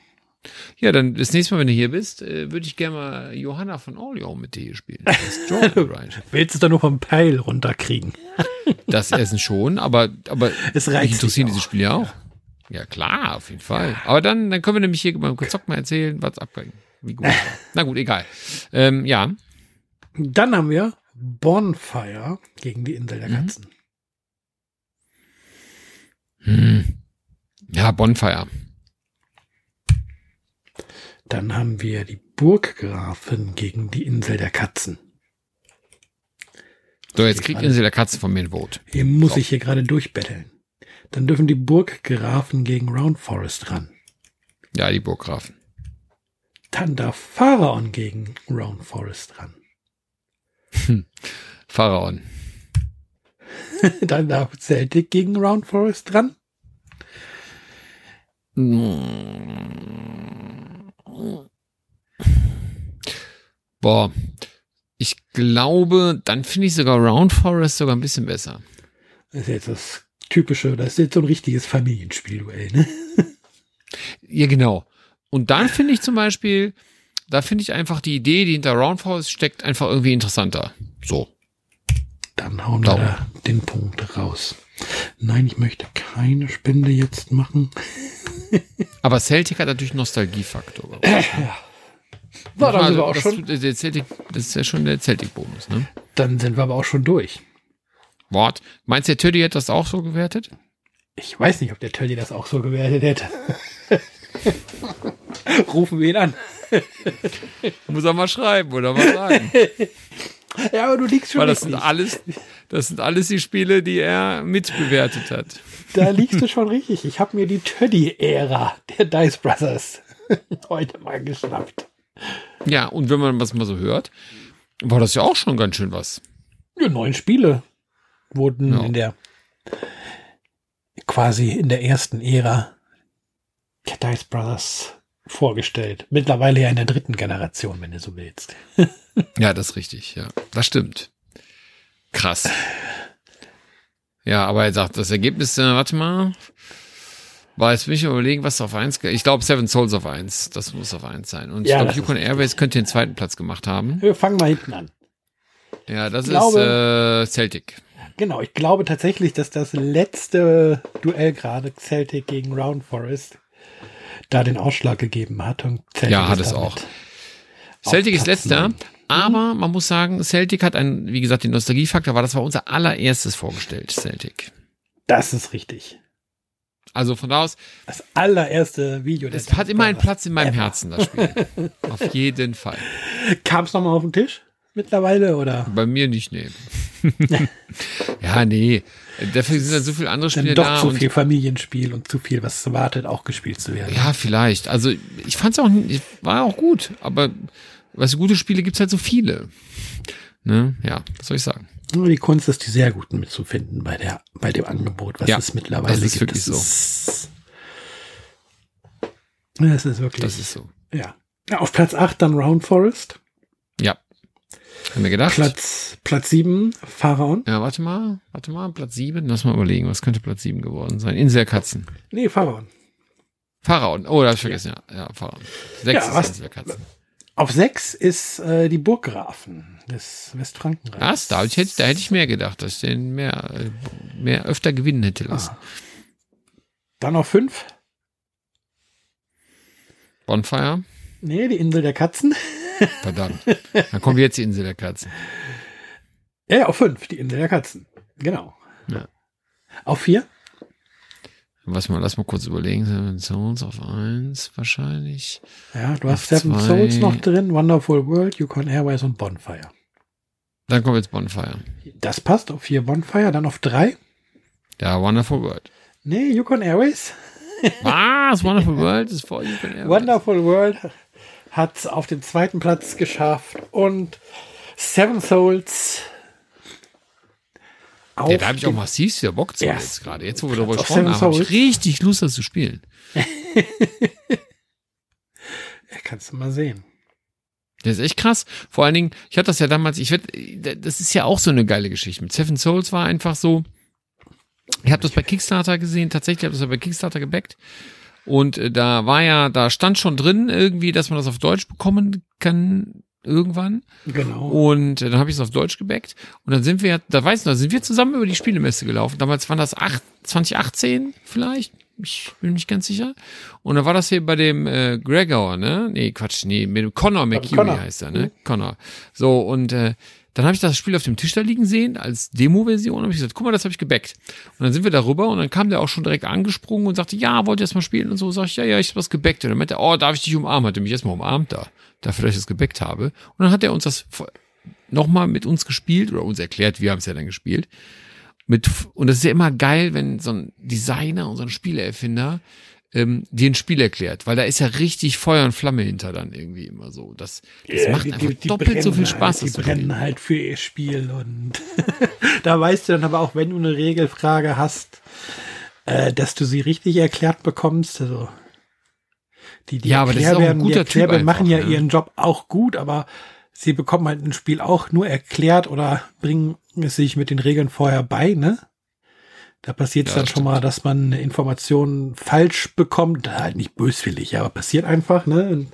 Ja, dann das nächste Mal, wenn du hier bist, äh, würde ich gerne mal Johanna von Orleans mit dir spielen. Willst du dann nur vom Peil runterkriegen. Das Essen schon, aber aber Es mich reizt interessieren diese. Spiele ja auch. Ja klar, auf jeden Fall. Aber dann dann können wir nämlich hier beim Zock mal erzählen, was abging. Wie gut. Na gut, egal. Ähm, ja, Dann haben wir Bonfire gegen die Insel der Mhm. Katzen. hm. ja Bonfire. Dann haben wir die Burggrafen gegen die Insel der Katzen. So, jetzt kriegt Insel der Katzen von mir ein Vote. Hier muss So. ich hier gerade durchbetteln. Dann dürfen die Burggrafen gegen Round Forest ran. Ja, die Burggrafen. Dann darf Pharaon gegen Round Forest ran. Pharaon. Dann darf Celtic gegen Round Forest ran. Boah. Ich glaube, dann finde ich sogar Round Forest sogar ein bisschen besser. Das ist jetzt das typische, das ist jetzt so ein richtiges Familienspielduell, ne? Ja, genau. Und dann finde ich zum Beispiel, da finde ich einfach die Idee, die hinter Round Forest steckt, einfach irgendwie interessanter. So. Dann hauen wir Daumen. da den Punkt raus. Nein, ich möchte keine Spende jetzt machen. Aber Celtic hat natürlich Nostalgiefaktor. So, dann sind wir Also, auch das, schon, Der Celtic, das ist ja schon der Celtic-Bonus, ne? dann sind wir aber auch schon durch. Wort. Meinst du, der Teddy hat das auch so gewertet? Ich weiß nicht, ob der Tölli das auch so gewertet hätte. Rufen wir ihn an. Muss er mal schreiben oder mal sagen. Ja, aber du liegst schon Weil das sind richtig. alles, das sind alles die Spiele, die er mitbewertet hat. Da liegst du schon richtig. Ich habe mir die Toddy-Ära der Dice Brothers heute mal geschnappt. Ja, und wenn man was mal so hört, war das ja auch schon ganz schön was. Ja, neun Spiele wurden Ja. in der quasi in der ersten Ära der Dice Brothers vorgestellt. Mittlerweile ja in der dritten Generation, wenn du so willst. Ja, das ist richtig, ja. Das stimmt. Krass. Ja, aber er sagt, das Ergebnis, äh, warte mal, war jetzt will ich überlegen, was auf eins, ich glaube Seven Souls auf eins, das muss auf eins sein. Und Ja, ich glaube, Yukon Airways könnte den zweiten Platz gemacht haben. Wir fangen mal hinten an. Ja, das glaube- ist äh, Celtic. Genau, ich glaube tatsächlich, dass das letzte Duell gerade Celtic gegen Round Forest da den Ausschlag gegeben hat. Und Celtic Ja, hat es auch. Celtic ist letzter, aber man muss sagen, Celtic hat einen, wie gesagt, den Nostalgiefaktor, war das war unser allererstes vorgestellt, Celtic. Das ist richtig. Also von da aus, Das allererste Video. es der hat immer einen. Platz in meinem Herzen, das Spiel. Auf jeden Fall. Kam es nochmal auf den Tisch mittlerweile oder Bei mir nicht, nee. ja, nee. Dafür sind dann so viele andere Spiele doch da. zu und, viel Familienspiel und zu viel, was wartet, auch gespielt zu werden? ja, vielleicht. Also ich fand's auch, war auch gut, aber du, gute Spiele gibt's halt so viele. Ne? Ja, was soll ich sagen? Nur die Kunst ist, die sehr guten mitzufinden bei der, bei dem Angebot, was Ja, es mittlerweile das ist gibt. wirklich so. Ist, das ist wirklich. Das ist so. ja. ja. Auf Platz 8 dann Round Forest. Haben wir gedacht. Platz, Platz 7, Pharaon. Ja, warte mal, warte mal, Platz 7. Lass mal überlegen, was könnte Platz 7 geworden sein? Insel der Katzen. Nee, Pharaon. Pharaon. Oh, da hab ich vergessen, ja. Ja, Pharaon. Sechs Ja, ist was- Insel der Katzen. Auf 6 ist äh, die Burggrafen des Westfrankenreichs. Was? Da, hätte- da hätte ich mehr gedacht, dass ich den mehr, äh, mehr öfter gewinnen hätte lassen. Ah. Dann auf 5. Bonfire? Nee, die Insel der Katzen. Verdammt. Dann kommt jetzt die Insel der Katzen. Ja, ja, auf 5, die Insel der Katzen. Genau. Ja. Auf 4? Was mal, lass mal kurz überlegen. Seven Souls auf eins wahrscheinlich. Ja, du hast Auf Seven zwei. Souls noch drin, Wonderful World, Yukon Airways und Bonfire. Dann kommt jetzt Bonfire. Das passt auf 4 Bonfire, dann auf 3. Ja, Wonderful World. Nee, Yukon Airways. Was? Wonderful World ist vor Yukon Airways. Wonderful World hat auf den zweiten Platz geschafft und Seven Souls auf Ja, da habe ich auch massiv wieder Bock zu jetzt gerade. Jetzt, wo wir darüber gesprochen haben, habe ich richtig Lust, das zu spielen. Ja, kannst du mal sehen. Das ist echt krass. Vor allen Dingen, ich hatte das ja damals, ich werd, das ist ja auch so eine geile Geschichte. Mit Seven Souls war einfach so, ich habe das bei Kickstarter gesehen, tatsächlich habe ich das bei Kickstarter gebackt. Und äh, da war ja, da stand schon drin irgendwie, dass man das auf Deutsch bekommen kann irgendwann. Genau. Und äh, dann habe ich es auf Deutsch gebackt. Und dann sind wir, da weiß ich noch, sind wir zusammen über die Spielemesse gelaufen. Damals waren das acht, 2018 vielleicht. Ich bin nicht ganz sicher. Und dann war das hier bei dem äh, Gregor, ne? Nee, Quatsch, nee, mit dem Connor McKeery heißt er, ne? Connor. So, und äh, dann habe ich das Spiel auf dem Tisch da liegen sehen, als Demo-Version. habe ich gesagt, guck mal, das habe ich gebackt. Und dann sind wir darüber und dann kam der auch schon direkt angesprungen und sagte, ja, wollt ihr erst mal spielen? Und so sag ich, ja, ja, ich habe was gebackt. Und dann meinte er, oh, darf ich dich umarmen? Hat er mich erstmal umarmt da, dafür, dass ich das gebackt habe. Und dann hat er uns das nochmal mit uns gespielt oder uns erklärt, wir haben es ja dann gespielt. Mit, und das ist ja immer geil, wenn so ein Designer und so ein Spieleerfinder ähm, dir ein Spiel erklärt, weil da ist ja richtig Feuer und Flamme hinter dann irgendwie immer so. Das, das Ja, macht einfach doppelt so viel brennen Spaß. Halt, die brennen spielen. halt für ihr Spiel und da weißt du dann aber auch, wenn du eine Regelfrage hast, äh, dass du sie richtig erklärt bekommst. Also die, die Ja, aber das ist auch ein die guter Erklärbären Typ machen ja einfach, ne? ihren Job auch gut, aber sie bekommen halt ein Spiel auch nur erklärt oder bringen es sich mit den Regeln vorher bei, ne? Da passiert es Ja, dann schon mal, dass man eine Information falsch bekommt. Halt nicht böswillig, aber passiert einfach, ne? Und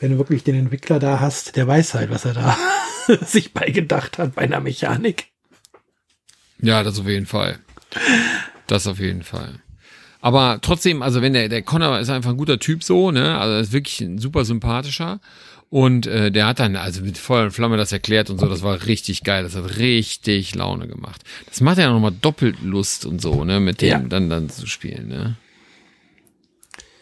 wenn du wirklich den Entwickler da hast, der weiß halt, was er da sich beigedacht hat bei einer Mechanik. Ja, das auf jeden Fall. Das auf jeden Fall. Aber trotzdem, also wenn der, der Connor ist einfach ein guter Typ so, ne? Also er ist wirklich ein super sympathischer. Und äh, der hat dann also mit Feuer und Flamme das erklärt und so, das war richtig geil, das hat richtig Laune gemacht. Das macht ja nochmal doppelt Lust und so, ne, mit dem Ja. dann dann zu spielen, ne?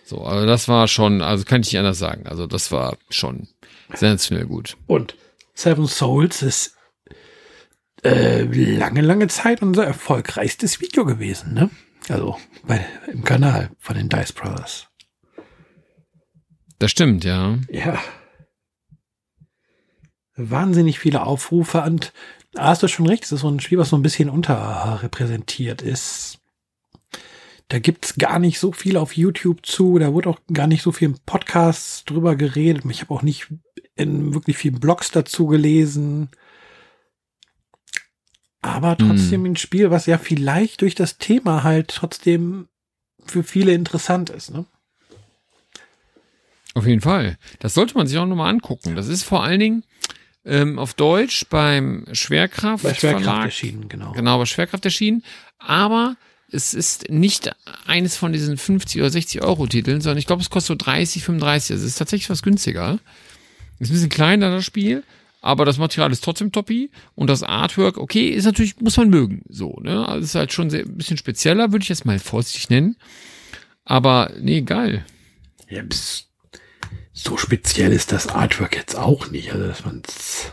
So, also das war schon, also kann ich nicht anders sagen. Also das war schon sensationell gut. Und Seven Souls ist äh, lange, lange Zeit unser erfolgreichstes Video gewesen, ne? Also bei, im Kanal von den Dice Brothers. Das stimmt, ja. Ja. Wahnsinnig viele Aufrufe und da hast du schon recht, es ist so ein Spiel, was so ein bisschen unterrepräsentiert ist. Da gibt's gar nicht so viel auf YouTube zu, da wurde auch gar nicht so viel im Podcast drüber geredet. Ich habe auch nicht in wirklich vielen Blogs dazu gelesen. Aber trotzdem ein Spiel, was ja vielleicht durch das Thema halt trotzdem für viele interessant ist. Ne? Auf jeden Fall. Das sollte man sich auch nochmal angucken. Das ist vor allen Dingen ähm, auf Deutsch beim Schwerkraft, Bei Schwerkraft Verlag. erschienen, genau. Genau, bei Schwerkraft erschienen. Aber es ist nicht eines von diesen 50 oder 60 Euro Titeln, sondern ich glaube, es kostet so 30, 35. Also es ist tatsächlich was günstiger. Ist ein bisschen kleiner, das Spiel. Aber das Material ist trotzdem toppi und das Artwork, okay, ist natürlich, muss man mögen, so, ne? Also ist halt schon sehr, ein bisschen spezieller, würde ich jetzt mal vorsichtig nennen. Aber, nee, geil. Ja, bis- so speziell ist das Artwork jetzt auch nicht. Also, dass man's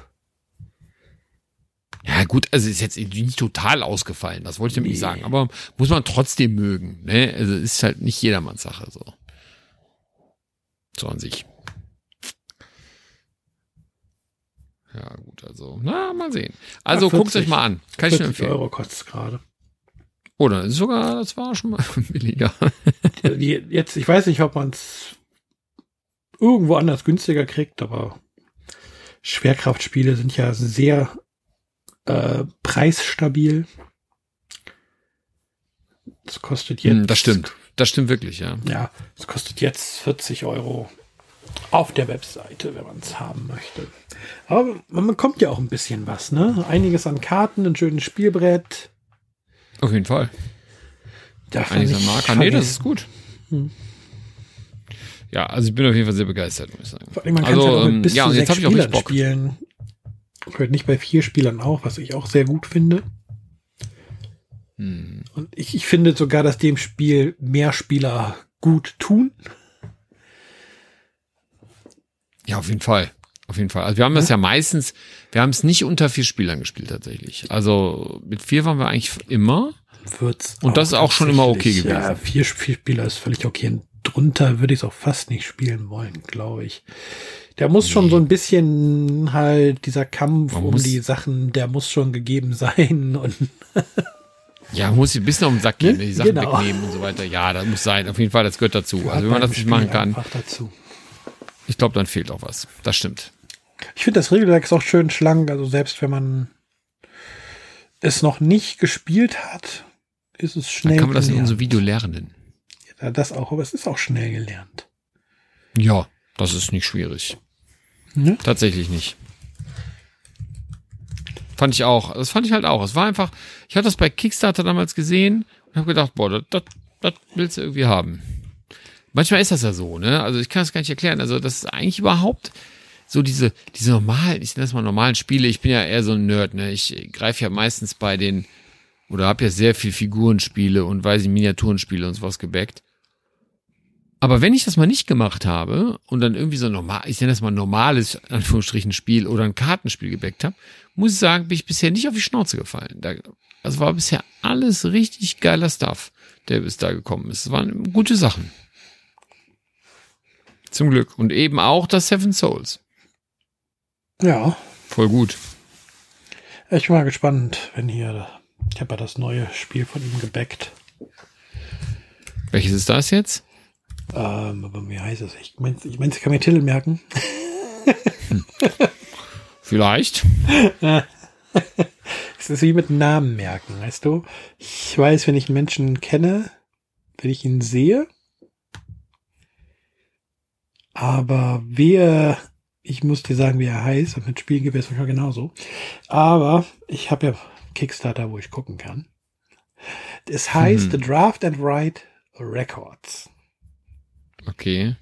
Ja, gut, also ist jetzt nicht total ausgefallen, das wollte ich nicht Nee. sagen, aber muss man trotzdem mögen, ne? Also ist halt nicht jedermanns Sache, so. So an sich. Ja, gut, also, na, mal sehen. Also, guckt 40. euch mal an. Kann ich nur 40 empfehlen. Euro kostet es gerade. Oder ist sogar, das war schon mal billiger. Die- Jetzt, ich weiß nicht, ob man es irgendwo anders günstiger kriegt, aber Schwerkraftspiele sind ja sehr äh, preisstabil. Das kostet jetzt. Hm, das stimmt. Das stimmt wirklich, ja. Ja, es kostet jetzt 40 Euro auf der Webseite, wenn man es haben möchte. Aber man bekommt ja auch ein bisschen was, ne? Einiges an Karten, ein schönes Spielbrett. Auf jeden Fall. Darf Einiges an Marker. Nee, das ist gut. Hm. Ja, also ich bin auf jeden Fall sehr begeistert, muss ich sagen. Vor allem, man kann also, ja auch ähm, mit bis ja, zu und jetzt sechs habe ich auch richtig Bock. spielen. Hört nicht bei vier Spielern auch, was ich auch sehr gut finde. Hm. Und ich, ich finde sogar, dass dem Spiel mehr Spieler gut tun. Ja, auf jeden Fall. Auf jeden Fall. Also wir haben das ja meistens, wir haben es nicht unter vier Spielern gespielt tatsächlich. Also mit vier waren wir eigentlich immer. Wird's Und das ist auch schon immer okay tatsächlich- Ja, gewesen. vier, vier Spieler ist völlig okay. Drunter würde ich es auch fast nicht spielen wollen, glaube ich. Der muss schon so ein bisschen halt, dieser Kampf Man um die Sachen, der muss schon gegeben sein. Und Ja, muss ein bisschen auf den Sack gehen, Ne? die Sachen Genau. wegnehmen und so weiter. Ja, das muss sein. Auf jeden Fall, das gehört dazu. gehört Also wenn man das nicht Spiel machen kann, ich glaube, dann fehlt auch was. Das stimmt. Ich finde das Regelwerk ist auch schön schlank. Also selbst wenn man es noch nicht gespielt hat, ist es Dann schnell kann man das in unserem Video lernen. Das auch, aber es ist auch schnell gelernt. Ja, das ist nicht schwierig. Ne? Tatsächlich nicht. Fand ich auch. Das fand ich halt auch. Es war einfach, ich hatte das bei Kickstarter damals gesehen und habe gedacht, boah, das, das, willst du irgendwie haben. Manchmal ist das ja so, ne? Also ich kann das gar nicht erklären. Also das ist eigentlich überhaupt so diese, diese normalen, ich nenne das mal normalen Spiele. Ich bin ja eher so ein Nerd, ne? Ich greife ja meistens bei den, oder habe ja sehr viel Figurenspiele und weiß ich, Miniaturenspiele und sowas gebackt. Aber wenn ich das mal nicht gemacht habe und dann irgendwie so ein normal, ich nenne das mal normales, Anführungsstrichen, Spiel oder ein Kartenspiel gebackt habe, muss ich sagen, bin ich bisher nicht auf die Schnauze gefallen. Da, das war bisher alles richtig geiler Stuff, der bis da gekommen ist. Es waren gute Sachen. Zum Glück. Und eben auch das Seven Souls. Ja, Voll gut. ich mal gespannt, wenn hier, ich habe ja das neue Spiel von ihm gebackt. Welches ist das jetzt? Ähm, aber wie heißt es? Ich meine, ich, mein, ich kann mir Titel merken. Vielleicht. Es ist wie mit Namen merken, weißt du? Ich weiß, wenn ich einen Menschen kenne, wenn ich ihn sehe. Aber wer, ich muss dir sagen, wie er heißt, und mit Spielen gibt es manchmal genauso. Aber ich habe ja Kickstarter, wo ich gucken kann. Es heißt Mhm. Draft and Write Records. Okay.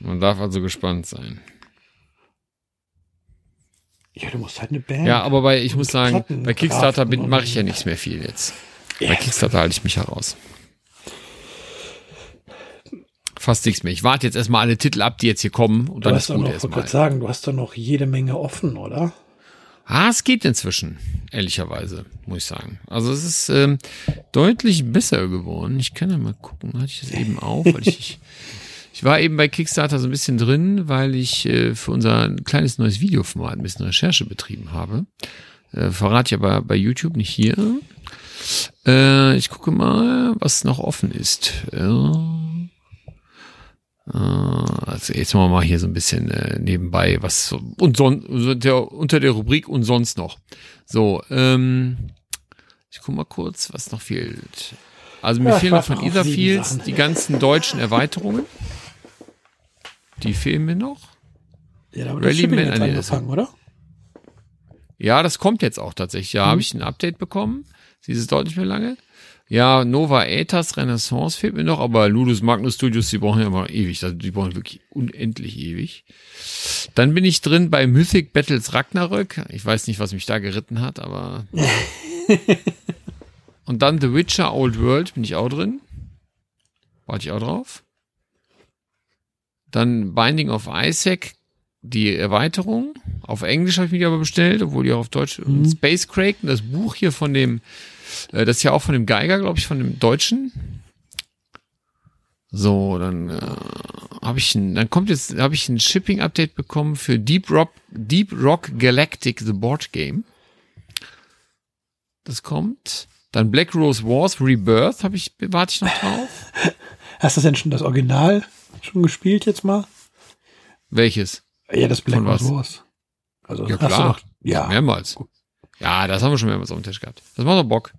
Man darf also gespannt sein. Ja, du musst halt eine Band. Ja, aber bei, ich muss sagen, bei Kickstarter mache ich ja nichts mehr viel jetzt. Ja. Bei Kickstarter halte ich mich heraus. Fast nichts mehr. Ich warte jetzt erstmal alle Titel ab, die jetzt hier kommen und Du dann ist gut noch, ich wollte erstmal. gerade sagen, du hast doch noch jede Menge offen, oder? Ah, es geht inzwischen, ehrlicherweise, muss ich sagen. Also es ist ähm, deutlich besser geworden. Ich kann ja mal gucken, hatte ich das eben auch, weil ich, ich war eben bei Kickstarter so ein bisschen drin, weil ich äh, für unser kleines neues Videoformat ein bisschen Recherche betrieben habe. Äh, verrate ich aber bei YouTube nicht hier. Äh, ich gucke mal, was noch offen ist. Äh, also jetzt machen wir mal hier so ein bisschen äh, nebenbei, was und son so der, unter der Rubrik und sonst noch. So, ähm, ich guck mal kurz, was noch fehlt. Also mir Ja, fehlen noch von Sachen. die ganzen deutschen Erweiterungen. Die fehlen mir noch. Ja, aber Rally das Man- jetzt angefangen, oder? Ja, das kommt jetzt auch tatsächlich. Ja, habe ich ein Update bekommen. Sie ist es deutlich mehr lange. Ja, Nova Aethas Renaissance fehlt mir noch, aber Ludus Magnus Studios, die brauchen ja mal ewig. Also die brauchen wirklich unendlich ewig. Dann bin ich drin bei Mythic Battles Ragnarök. Ich weiß nicht, was mich da geritten hat, aber. Und dann The Witcher Old World bin ich auch drin. Warte ich auch drauf. Dann Binding of Isaac, die Erweiterung. Auf Englisch habe ich mich aber bestellt, obwohl die auch auf Deutsch. Und Space Kraken, das Buch hier von dem, das ist ja auch von dem Geiger, glaube ich, von dem Deutschen. So, dann äh, habe ich ein, dann kommt jetzt, habe ich ein Shipping-Update bekommen für Deep Rock, Deep Rock Galactic, the Board Game. Das kommt. Dann Black Rose Wars Rebirth, habe ich, warte ich noch drauf. Hast du denn schon das Original schon gespielt jetzt mal? Welches? Ja, das Black was? Wars. Also, Ja, klar. doch- ja. Mehrmals. Ja, das haben wir schon mehrmals auf dem Tisch gehabt. Das macht doch Bock.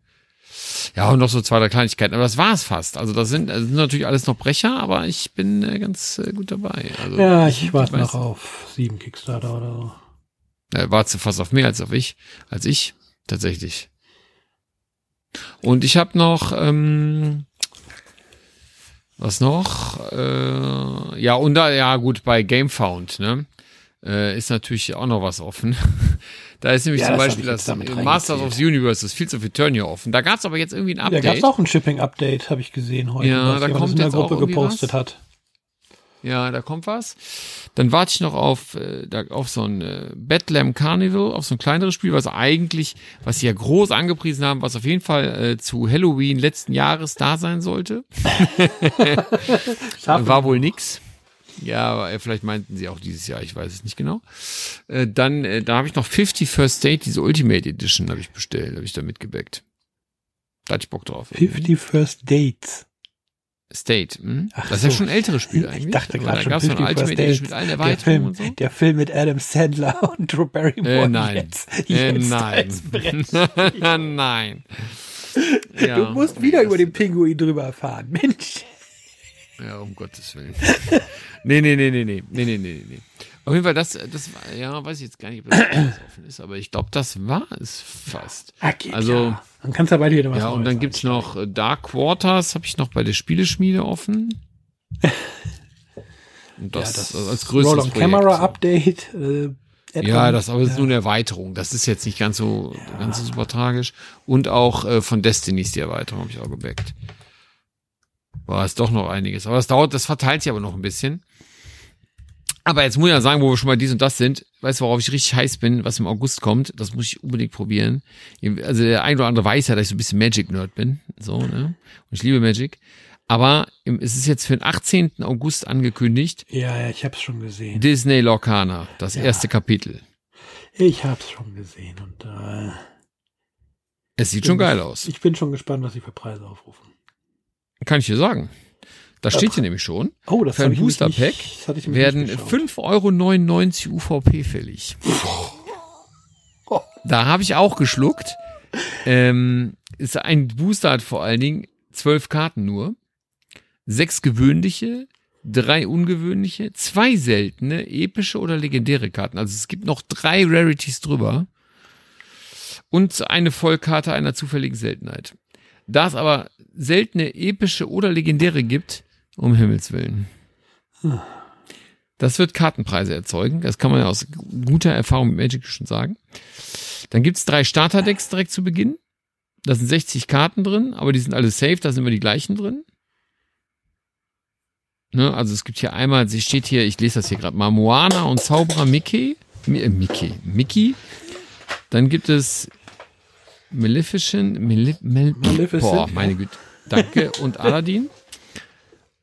Ja, und noch so zwei, drei Kleinigkeiten. Aber das war's fast. Also das sind, das sind natürlich alles noch Brecher, aber ich bin äh, ganz äh, gut dabei. Also, Ja, ich warte noch auf sieben Kickstarter oder so. Äh, du fast auf mehr als auf ich, als ich, tatsächlich. Und ich habe noch, ähm, was noch? Äh, ja, und da, ja gut, bei GameFound, ne? Äh, ist natürlich auch noch was offen. da ist nämlich Ja, zum das Beispiel das äh, Masters of the Universe, das Fields of Eternia offen. Da gab's aber jetzt irgendwie ein Da Update. gab's auch ein Shipping-Update, habe ich gesehen heute. Ja, was da kommt in der Gruppe gepostet was. hat. Ja, da kommt was. Dann warte ich noch auf, äh, da, auf so ein äh, Bedlam Carnival, auf so ein kleineres Spiel, was eigentlich, was sie ja groß angepriesen haben, was auf jeden Fall äh, zu Halloween letzten Jahres da sein sollte. War wohl nix. Ja, aber äh, vielleicht meinten sie auch dieses Jahr, ich weiß es nicht genau. Äh, dann, äh, da habe ich noch 50 First State, diese Ultimate Edition habe ich bestellt, habe ich da mitgebackt. Da hatte ich Bock drauf. 50 First Dates. State. Hm? Ach das ist ja so. schon ein älteres Spiel Ich eigentlich. dachte gerade da schon gab es noch 50 eine First Ultimate Edition Dates. mit allen Der Erweiterungen Film, und so. der Film mit Adam Sandler und Drew Barrymore. Äh, nein. Jetzt, Äh, jetzt nein. nein. Ja, du musst wieder das- über den Pinguin drüber fahren. Mensch. Ja, um Gottes Willen. nee, nee, nee, nee, nee, nee, nee, nee, nee. Auf jeden Fall, das, das war, ja, weiß ich jetzt gar nicht, ob das offen ist, aber ich glaube, das war es fast. Ah, geht Also- ja. Dann kannst du ja bald wieder was Ja, und dann gibt's noch äh, Dark Quarters, habe ich noch bei der Spieleschmiede offen. Und Ja, das, das äh, als größtes Roll on Projekt. Camera so. Update. Äh, Ja, das aber ist nur eine Erweiterung. Das ist jetzt nicht ganz so, ganz so super tragisch. Und auch äh, von Destinies die Erweiterung habe ich auch gebackt. War ist doch noch einiges. Aber das dauert, das verteilt sich aber noch ein bisschen. Aber jetzt muss ich ja sagen, wo wir schon mal dies und das sind, weißt du, worauf ich richtig heiß bin, was im August kommt, das muss ich unbedingt probieren. Also der ein oder andere weiß ja, dass ich so ein bisschen Magic-Nerd bin. So, ne? Und ich liebe Magic. Aber es ist jetzt für den 18. August angekündigt, Ja, ja, ich hab's schon gesehen. Disney Lorcana, das Ja. erste Kapitel. Ich hab's schon gesehen und äh, Es sieht schon geil aus. ich bin schon gespannt, was sie für Preise aufrufen. Kann ich dir sagen. Da steht hier nämlich schon, Oh, das Für ein Booster Pack das werden nicht geschaut. 5,99 Euro UVP fällig. Da habe ich auch geschluckt. Ähm, ist ein Booster hat vor allen Dingen zwölf Karten nur. Sechs gewöhnliche, drei ungewöhnliche, zwei seltene, epische oder legendäre Karten. Also es gibt noch drei Rarities drüber. Und eine Vollkarte einer zufälligen Seltenheit. Da es aber seltene, epische oder legendäre gibt, um Himmels Willen. Das wird Kartenpreise erzeugen. Das kann man ja aus guter Erfahrung mit Magic schon sagen. Dann gibt's drei Starterdecks direkt zu Beginn. Da sind 60 Karten drin, aber die sind alle safe, da sind immer die gleichen drin. Ne, also es gibt hier einmal, sie steht hier, ich lese das hier gerade mal, Moana und Zauberer Mickey. Mi äh, Mickey. Mickey. Dann gibt es Maleficent, Male Mel Maleficent, Boah, meine Güte. Danke. Und Aladdin.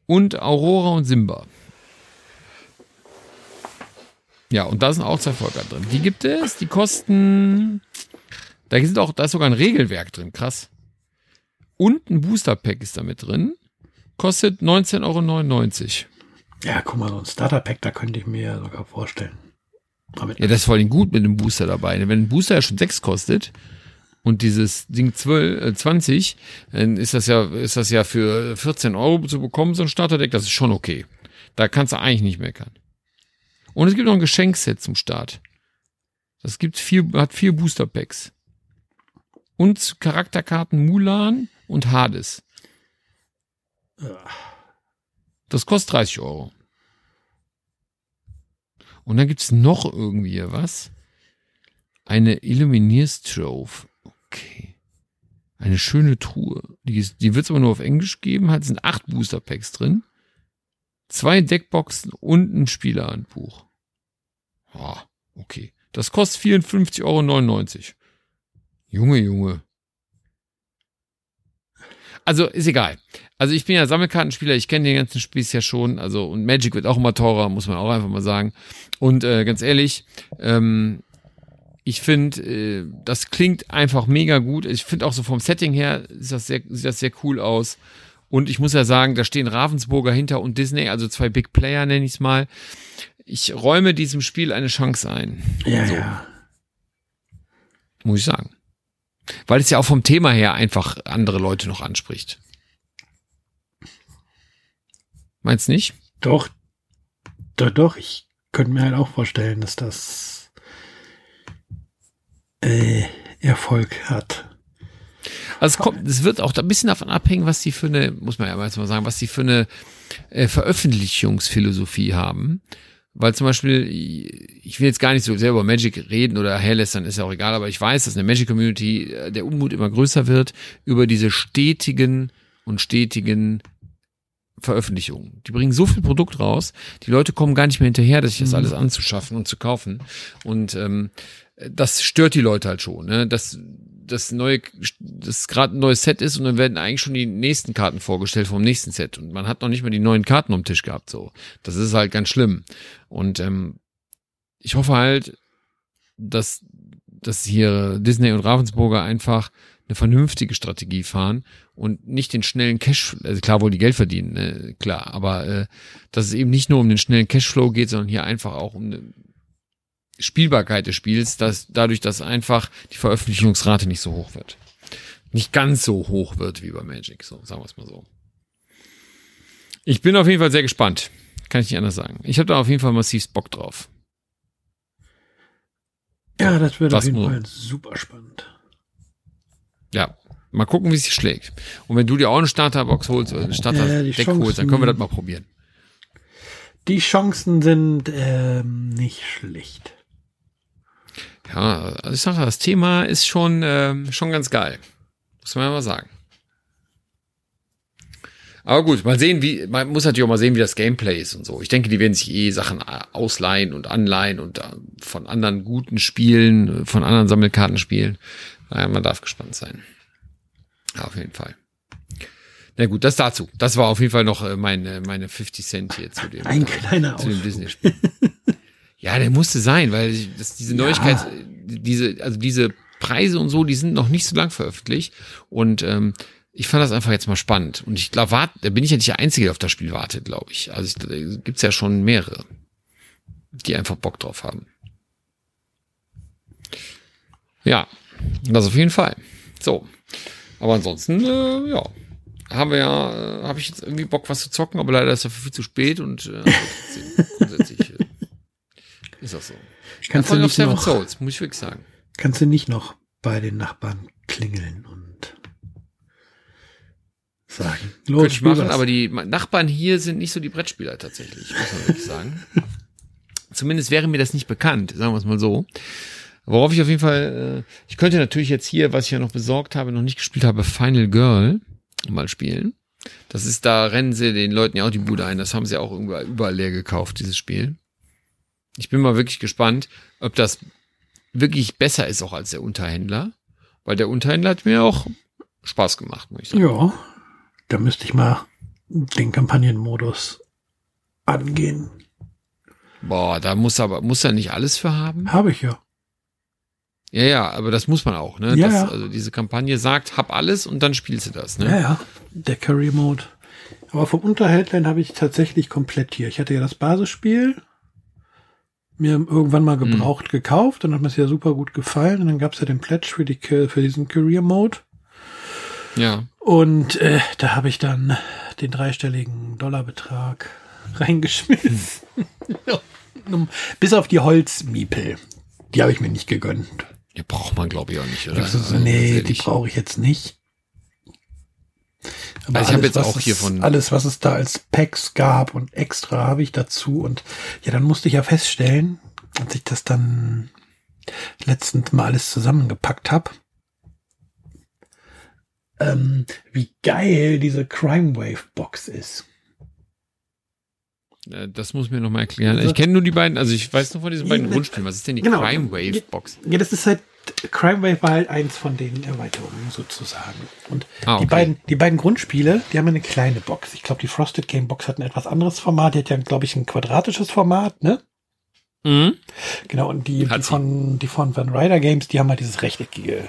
Und Aurora und Simba. Ja, und da sind auch zwei Volker drin. Die gibt es, die kosten. Da sind auch, da ist sogar ein Regelwerk drin, krass. Und ein Booster Pack ist da mit drin. Kostet 19,99 Euro. Ja, guck mal, so ein Starter-Pack, da könnte ich mir sogar vorstellen. Damit Ja, das ist vor allem gut mit dem Booster dabei. Wenn ein Booster ja schon 6 kostet und dieses Ding 12, äh, 20, dann ist das ja, ist das ja für 14 Euro zu bekommen, so ein Starterdeck, das ist schon okay. Da kannst du eigentlich nicht meckern. Und es gibt noch ein Geschenkset zum Start. Das gibt vier, hat vier Booster Packs. Und Charakterkarten Mulan und Hades. Das kostet 30 Euro. Und dann gibt's noch irgendwie was. Eine Illuminierstrove. Okay. Eine schöne Truhe. Die, die wird's aber nur auf Englisch geben. Hat sind acht Booster Packs drin. Zwei Deckboxen und ein Spielerhandbuch. Ah, okay. Das kostet 54,99 Euro. Junge, Junge. Also ist egal. Also ich bin ja Sammelkartenspieler, ich kenne den ganzen Spieß ja schon. Also und Magic wird auch immer teurer, muss man auch einfach mal sagen. Und äh, ganz ehrlich, ähm, ich finde, äh, das klingt einfach mega gut. Ich finde auch so vom Setting her ist das sehr, sieht das sehr cool aus. Und ich muss ja sagen, da stehen Ravensburger hinter und Disney, also zwei Big Player nenne ich es mal. ich räume diesem Spiel eine Chance ein. Ja, So. ja. Muss ich sagen. Weil es ja auch vom Thema her einfach andere Leute noch anspricht. Meinst nicht? Doch, doch, doch. Ich könnte mir halt auch vorstellen, dass das äh, Erfolg hat. Also es kommt, es wird auch ein bisschen davon abhängen, was die für eine, muss man ja jetzt mal sagen, was die für eine äh, Veröffentlichungsphilosophie haben. Weil zum Beispiel, ich will jetzt gar nicht so sehr über Magic reden oder herlästern, ist ja auch egal, aber ich weiß, dass in der Magic-Community äh, der Unmut immer größer wird über diese stetigen und stetigen Veröffentlichungen. Die bringen so viel Produkt raus, die Leute kommen gar nicht mehr hinterher, dass sich das Mhm. alles anzuschaffen und zu kaufen. Und ähm, das stört die Leute halt schon, ne? Dass das neue, das gerade ein neues Set ist und dann werden eigentlich schon die nächsten Karten vorgestellt vom nächsten Set und man hat noch nicht mal die neuen Karten am Tisch gehabt. So, das ist halt ganz schlimm. Und ähm, ich hoffe halt, dass dass hier Disney und Ravensburger einfach eine vernünftige Strategie fahren und nicht den schnellen Cash, also klar wollen die Geld verdienen, ne, klar, aber äh, dass es eben nicht nur um den schnellen Cashflow geht, sondern hier einfach auch um Spielbarkeit des Spiels, dass dadurch, dass einfach die Veröffentlichungsrate nicht so hoch wird. Nicht ganz so hoch wird wie bei Magic, so sagen wir es mal so. Ich bin auf jeden Fall sehr gespannt. Kann ich nicht anders sagen. Ich habe da auf jeden Fall massiv Bock drauf. Ja, das wird Das auf jeden Fall super spannend. Ja, mal gucken, wie es sich schlägt. Und wenn du dir auch eine Starterbox holst oder eine Ja, die Starterdeck holst, dann können wir das mal probieren. Die Chancen sind ähm, nicht schlecht. Ja, also ich sage, das Thema ist schon, ähm, schon ganz geil. Muss man ja mal sagen. Aber gut, mal sehen, wie, man muss natürlich auch mal sehen, wie das Gameplay ist und so. Ich denke, die werden sich eh Sachen ausleihen und anleihen und äh, von anderen guten Spielen, äh, von anderen Sammelkartenspielen. Naja, man darf gespannt sein. Ja, auf jeden Fall. Na gut, das dazu. Das war auf jeden Fall noch äh, meine, meine 50 Cent hier zu dem, Ein äh, kleiner zu dem. Disney-Spiel. ja, der musste sein, weil das, diese Ja. Neuigkeit, diese, also diese Preise und so, die sind noch nicht so lang veröffentlicht. Und ähm, ich fand das einfach jetzt mal spannend. Und ich glaube, da bin ich ja nicht der Einzige, der auf das Spiel wartet, glaube ich. Also ich, da gibt's ja schon mehrere, die einfach Bock drauf haben. Ja, das auf jeden Fall. So. Aber ansonsten, äh, ja, haben wir ja, äh, habe ich jetzt irgendwie Bock, was zu zocken, aber leider ist dafür viel zu spät und äh, grundsätzlich ist das so. Kannst du Voll auf nicht noch, Souls, muss ich wirklich sagen. kannst du nicht noch bei den Nachbarn klingeln und sagen, los, Könnte ich machen, was. aber die Nachbarn hier sind nicht so die Brettspieler tatsächlich, muss man wirklich sagen. Zumindest wäre mir das nicht bekannt, sagen wir es mal so. Worauf ich auf jeden Fall, äh, ich könnte natürlich jetzt hier, was ich ja noch besorgt habe, noch nicht gespielt habe, Final Girl mal spielen. Das ist, da rennen sie den Leuten ja auch die Bude ein. Das haben sie auch überall, überall leer gekauft, dieses Spiel. Ich bin mal wirklich gespannt, ob das wirklich besser ist auch als der Unterhändler. Weil der Unterhändler hat mir auch Spaß gemacht, muss ich sagen. Ja, da müsste ich mal den Kampagnenmodus angehen. Boah, da muss aber, muss er nicht alles für haben? Habe ich ja. Ja, ja, aber das muss man auch, ne? Ja, das, ja. Also diese Kampagne sagt, hab alles und dann spielst du das, ne? Ja, ja, der Carry Mode. Aber vom Unterhältlein habe ich tatsächlich komplett hier. Ich hatte ja das Basisspiel mir irgendwann mal Hm. gebraucht gekauft, dann hat mir es ja super gut gefallen und dann gab es ja den Pledge für, die, für diesen Career Mode. Ja. Und äh, da habe ich dann den dreistelligen Dollarbetrag reingeschmissen. Um- Bis auf die Holzmiepel. Die habe ich mir nicht gegönnt. Die braucht man, glaube ich, auch nicht, oder? Also, nee, die brauche ich jetzt nicht. Aber Also ich hab alles, jetzt was auch hier es, von- Alles, was es da als Packs gab und extra habe ich dazu. Und ja, dann musste ich ja feststellen, als ich das dann letztens mal alles zusammengepackt habe, ähm, wie geil diese Crime Wave Box ist. Äh, Das muss mir noch mal erklären. Also- Ich kenne nur die beiden, also ich weiß nur von diesen beiden Ja, Grundspielen. Was ist denn die genau. Crime Wave Box? Ja, das ist halt, Crime Wave war halt eins von den Erweiterungen sozusagen. Und Ah, die okay. beiden, die beiden Grundspiele, die haben eine kleine Box. Ich glaube, die Frosted Game Box hat ein etwas anderes Format. Die hat ja, glaube ich, ein quadratisches Format, ne? Mhm. Genau, und die, die von, die von Van Ryder Games, die haben halt dieses rechteckige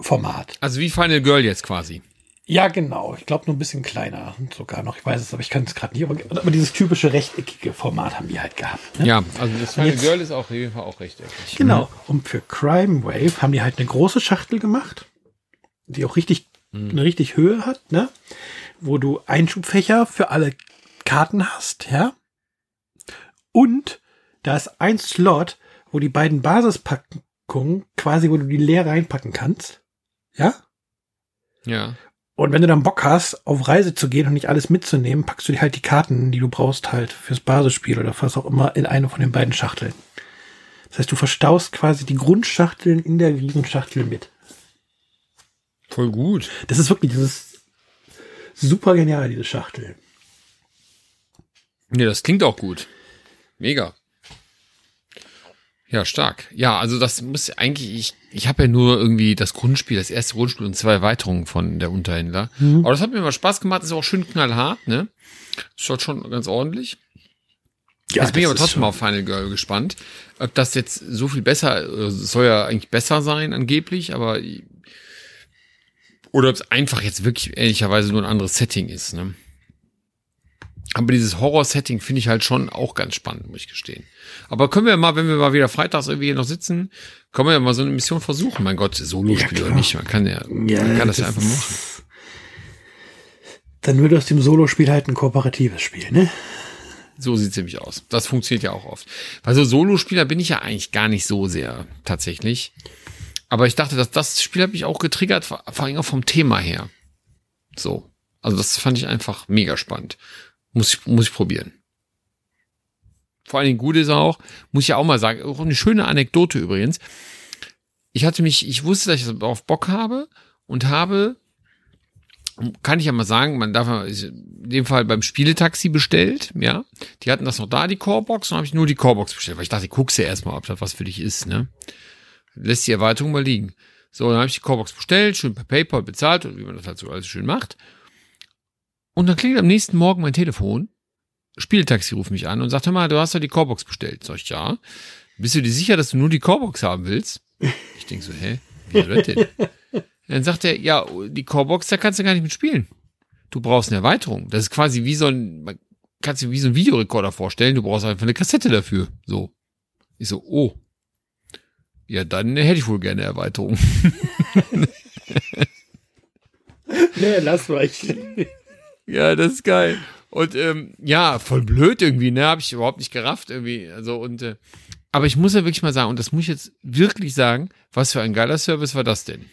Format. Also wie Final Girl jetzt quasi. Ja, genau. Ich glaube nur ein bisschen kleiner sogar noch. Ich weiß es, aber ich kann es gerade nicht. Aber, aber, dieses typische rechteckige Format haben die halt gehabt. Ne? Ja, also das Final Girl ist auch auf jeden Fall auch rechteckig. Genau. Und für Crime Wave haben die halt eine große Schachtel gemacht, die auch richtig mhm. eine richtig Höhe hat, ne? Wo du Einschubfächer für alle Karten hast, ja. Und da ist ein Slot, wo die beiden Basispackungen quasi, wo du die leer reinpacken kannst. Ja? Ja. Und wenn du dann Bock hast, auf Reise zu gehen und nicht alles mitzunehmen, packst du dir halt die Karten, die du brauchst, halt fürs Basisspiel oder was auch immer in eine von den beiden Schachteln. Das heißt, du verstaust quasi die Grundschachteln in der Riesenschachtel mit. Voll gut. Das ist wirklich, das ist super genial, diese Schachtel. Nee, das klingt auch gut. Mega. Ja, stark. Ja, also das muss eigentlich, ich, ich habe ja nur irgendwie das Grundspiel, das erste Grundspiel und zwei Erweiterungen von der Unterhändler. Mhm. Aber das hat mir immer Spaß gemacht, ist auch schön knallhart, ne? Ist halt schon ganz ordentlich. Ja, Jetzt bin ich aber trotzdem auf Final Girl gespannt. Ob das jetzt so viel besser, äh, soll ja eigentlich besser sein, angeblich, aber oder ob es einfach jetzt wirklich ehrlicherweise nur ein anderes Setting ist, ne? Aber dieses Horror-Setting finde ich halt schon auch ganz spannend, muss ich gestehen. Aber können wir mal, wenn wir mal wieder freitags irgendwie hier noch sitzen, können wir ja mal so eine Mission versuchen. Mein Gott, Solo-Spiel ja, oder nicht. Man kann ja, ja man kann das, das ja einfach machen. Dann wird aus dem Solo-Spiel halt ein kooperatives Spiel, ne? So sieht's nämlich aus. Das funktioniert ja auch oft. Weil so Solo-Spieler bin ich ja eigentlich gar nicht so sehr, tatsächlich. Aber ich dachte, dass das Spiel hat mich auch getriggert, vor allem auch vom Thema her. So. Also das fand ich einfach mega spannend. Muss ich, muss ich probieren. Vor allen Dingen gut ist auch, muss ich auch mal sagen, auch eine schöne Anekdote übrigens. Ich hatte mich, ich wusste, dass ich auf Bock habe und habe, kann ich ja mal sagen, man darf in dem Fall beim Spieletaxi bestellt, ja. Die hatten das noch da, die Corebox, und habe ich nur die Corebox bestellt, weil ich dachte, guckst ja erstmal, ob das was für dich ist, ne. Lässt die Erweiterung mal liegen. So, dann habe ich die Corebox bestellt, schön per PayPal bezahlt und wie man das halt so alles schön macht. Und dann klingelt am nächsten Morgen mein Telefon. Spieltaxi ruft mich an und sagt, hör mal, du hast doch die Corebox bestellt. Sag ich, ja. Bist du dir sicher, dass du nur die Corebox haben willst? Ich denk so, hä? Wie das denn? Dann sagt er, ja, die Corebox, da kannst du gar nicht mitspielen. Du brauchst eine Erweiterung. Das ist quasi wie so ein, man kannst du wie so ein Videorekorder vorstellen. Du brauchst einfach eine Kassette dafür. So. Ich so, oh. Ja, dann hätte ich wohl gerne Erweiterung. nee, lass mal. Ja, das ist geil. Und ähm, ja, voll blöd irgendwie, ne? Habe ich überhaupt nicht gerafft irgendwie. Also und äh, aber ich muss ja wirklich mal sagen, und das muss ich jetzt wirklich sagen, was für ein geiler Service war das denn?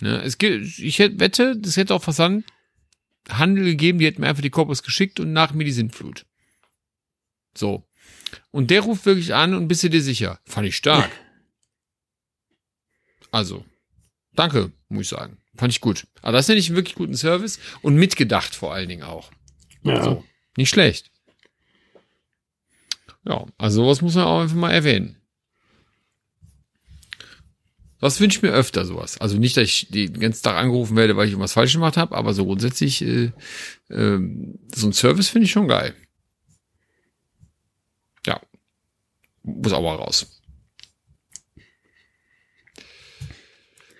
Ne? Es gibt, ich hätte, wette, das hätte auch Versandhandel gegeben, die hätten mir einfach die Korpus geschickt und nach mir die Sintflut. So. Und der ruft wirklich an und bist du dir sicher? Fand ich stark. Also, danke, muss ich sagen. Fand ich gut. Aber das nenne ich einen wirklich guten Service und mitgedacht vor allen Dingen auch. Ja. Also, nicht schlecht. Ja, also sowas muss man auch einfach mal erwähnen. Was wünsche ich mir öfter sowas? Also nicht, dass ich den ganzen Tag angerufen werde, weil ich irgendwas falsch gemacht habe, aber so grundsätzlich äh, äh, so ein Service finde ich schon geil. Ja, muss auch mal raus.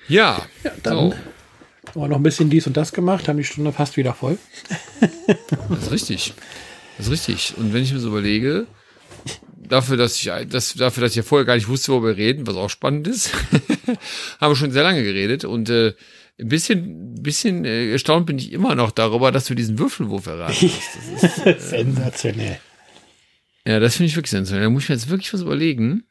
Ja, ja dann so. Haben wir noch ein bisschen dies und das gemacht, haben die Stunde fast wieder voll. das ist richtig. Das ist richtig. Und wenn ich mir so überlege, dafür, dass ich, das, dafür, dass ich ja vorher gar nicht wusste, worüber wir reden, was auch spannend ist, haben wir schon sehr lange geredet und äh, ein bisschen, bisschen äh, erstaunt bin ich immer noch darüber, dass du diesen Würfelwurf erraten hast. Das ist, äh, sensationell. Ja, das finde ich wirklich sensationell. Da muss ich mir jetzt wirklich was überlegen,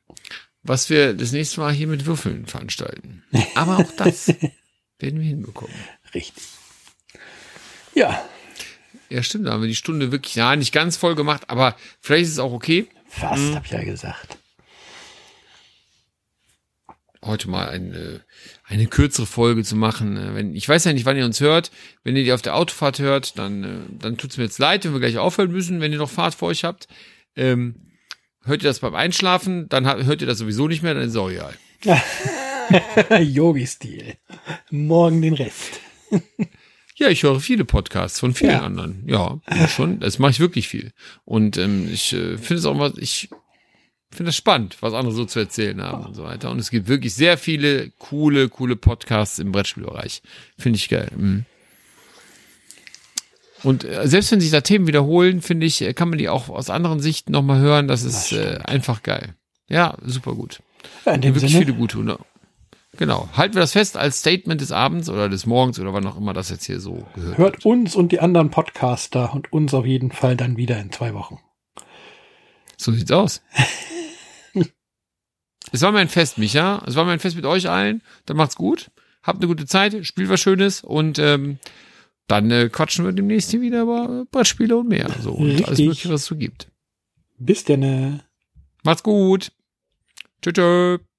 was wir das nächste Mal hier mit Würfeln veranstalten. Aber auch das werden wir hinbekommen. Richtig. Ja. Ja, stimmt, da haben wir die Stunde wirklich, ja, nicht ganz voll gemacht, aber vielleicht ist es auch okay. Fast, hm. hab ich ja gesagt. Heute mal eine, eine kürzere Folge zu machen. Äh, wenn, ich weiß ja nicht, wann ihr uns hört. Wenn ihr die auf der Autofahrt hört, dann, äh, dann tut's mir jetzt leid, wenn wir gleich aufhören müssen, wenn ihr noch Fahrt vor euch habt. Ähm, hört ihr das beim Einschlafen, dann hört ihr das sowieso nicht mehr, dann ist es auch egal. Yogi-Stil. Morgen den Rest. Ja, ich höre viele Podcasts von vielen ja. anderen. Ja, schon. Das mache ich wirklich viel. Und ähm, ich äh, finde es auch mal, ich finde das spannend, was andere so zu erzählen haben und so weiter. Und es gibt wirklich sehr viele coole, coole Podcasts im Brettspielbereich. Finde ich geil. Mhm. Und äh, selbst wenn sich da Themen wiederholen, finde ich, äh, kann man die auch aus anderen Sichten nochmal hören. Das ist äh, einfach geil. Ja, super gut. Ja, in dem Wirklich Sinne, viele gute. Ne? Genau. Halten wir das fest als Statement des Abends oder des Morgens oder wann auch immer das jetzt hier so gehört. hört uns und die anderen Podcaster und uns auf jeden Fall dann wieder in zwei Wochen. So sieht's aus. es war mir ein Fest, Micha. Es war mir ein Fest mit euch allen. Dann macht's gut. Habt eine gute Zeit, spielt was Schönes und ähm, dann äh, quatschen wir demnächst hier wieder über äh, Brettspiele und mehr. So und alles Richtig. mögliche, was es so gibt. Bis denn. Macht's gut. Tschüss. tschüss.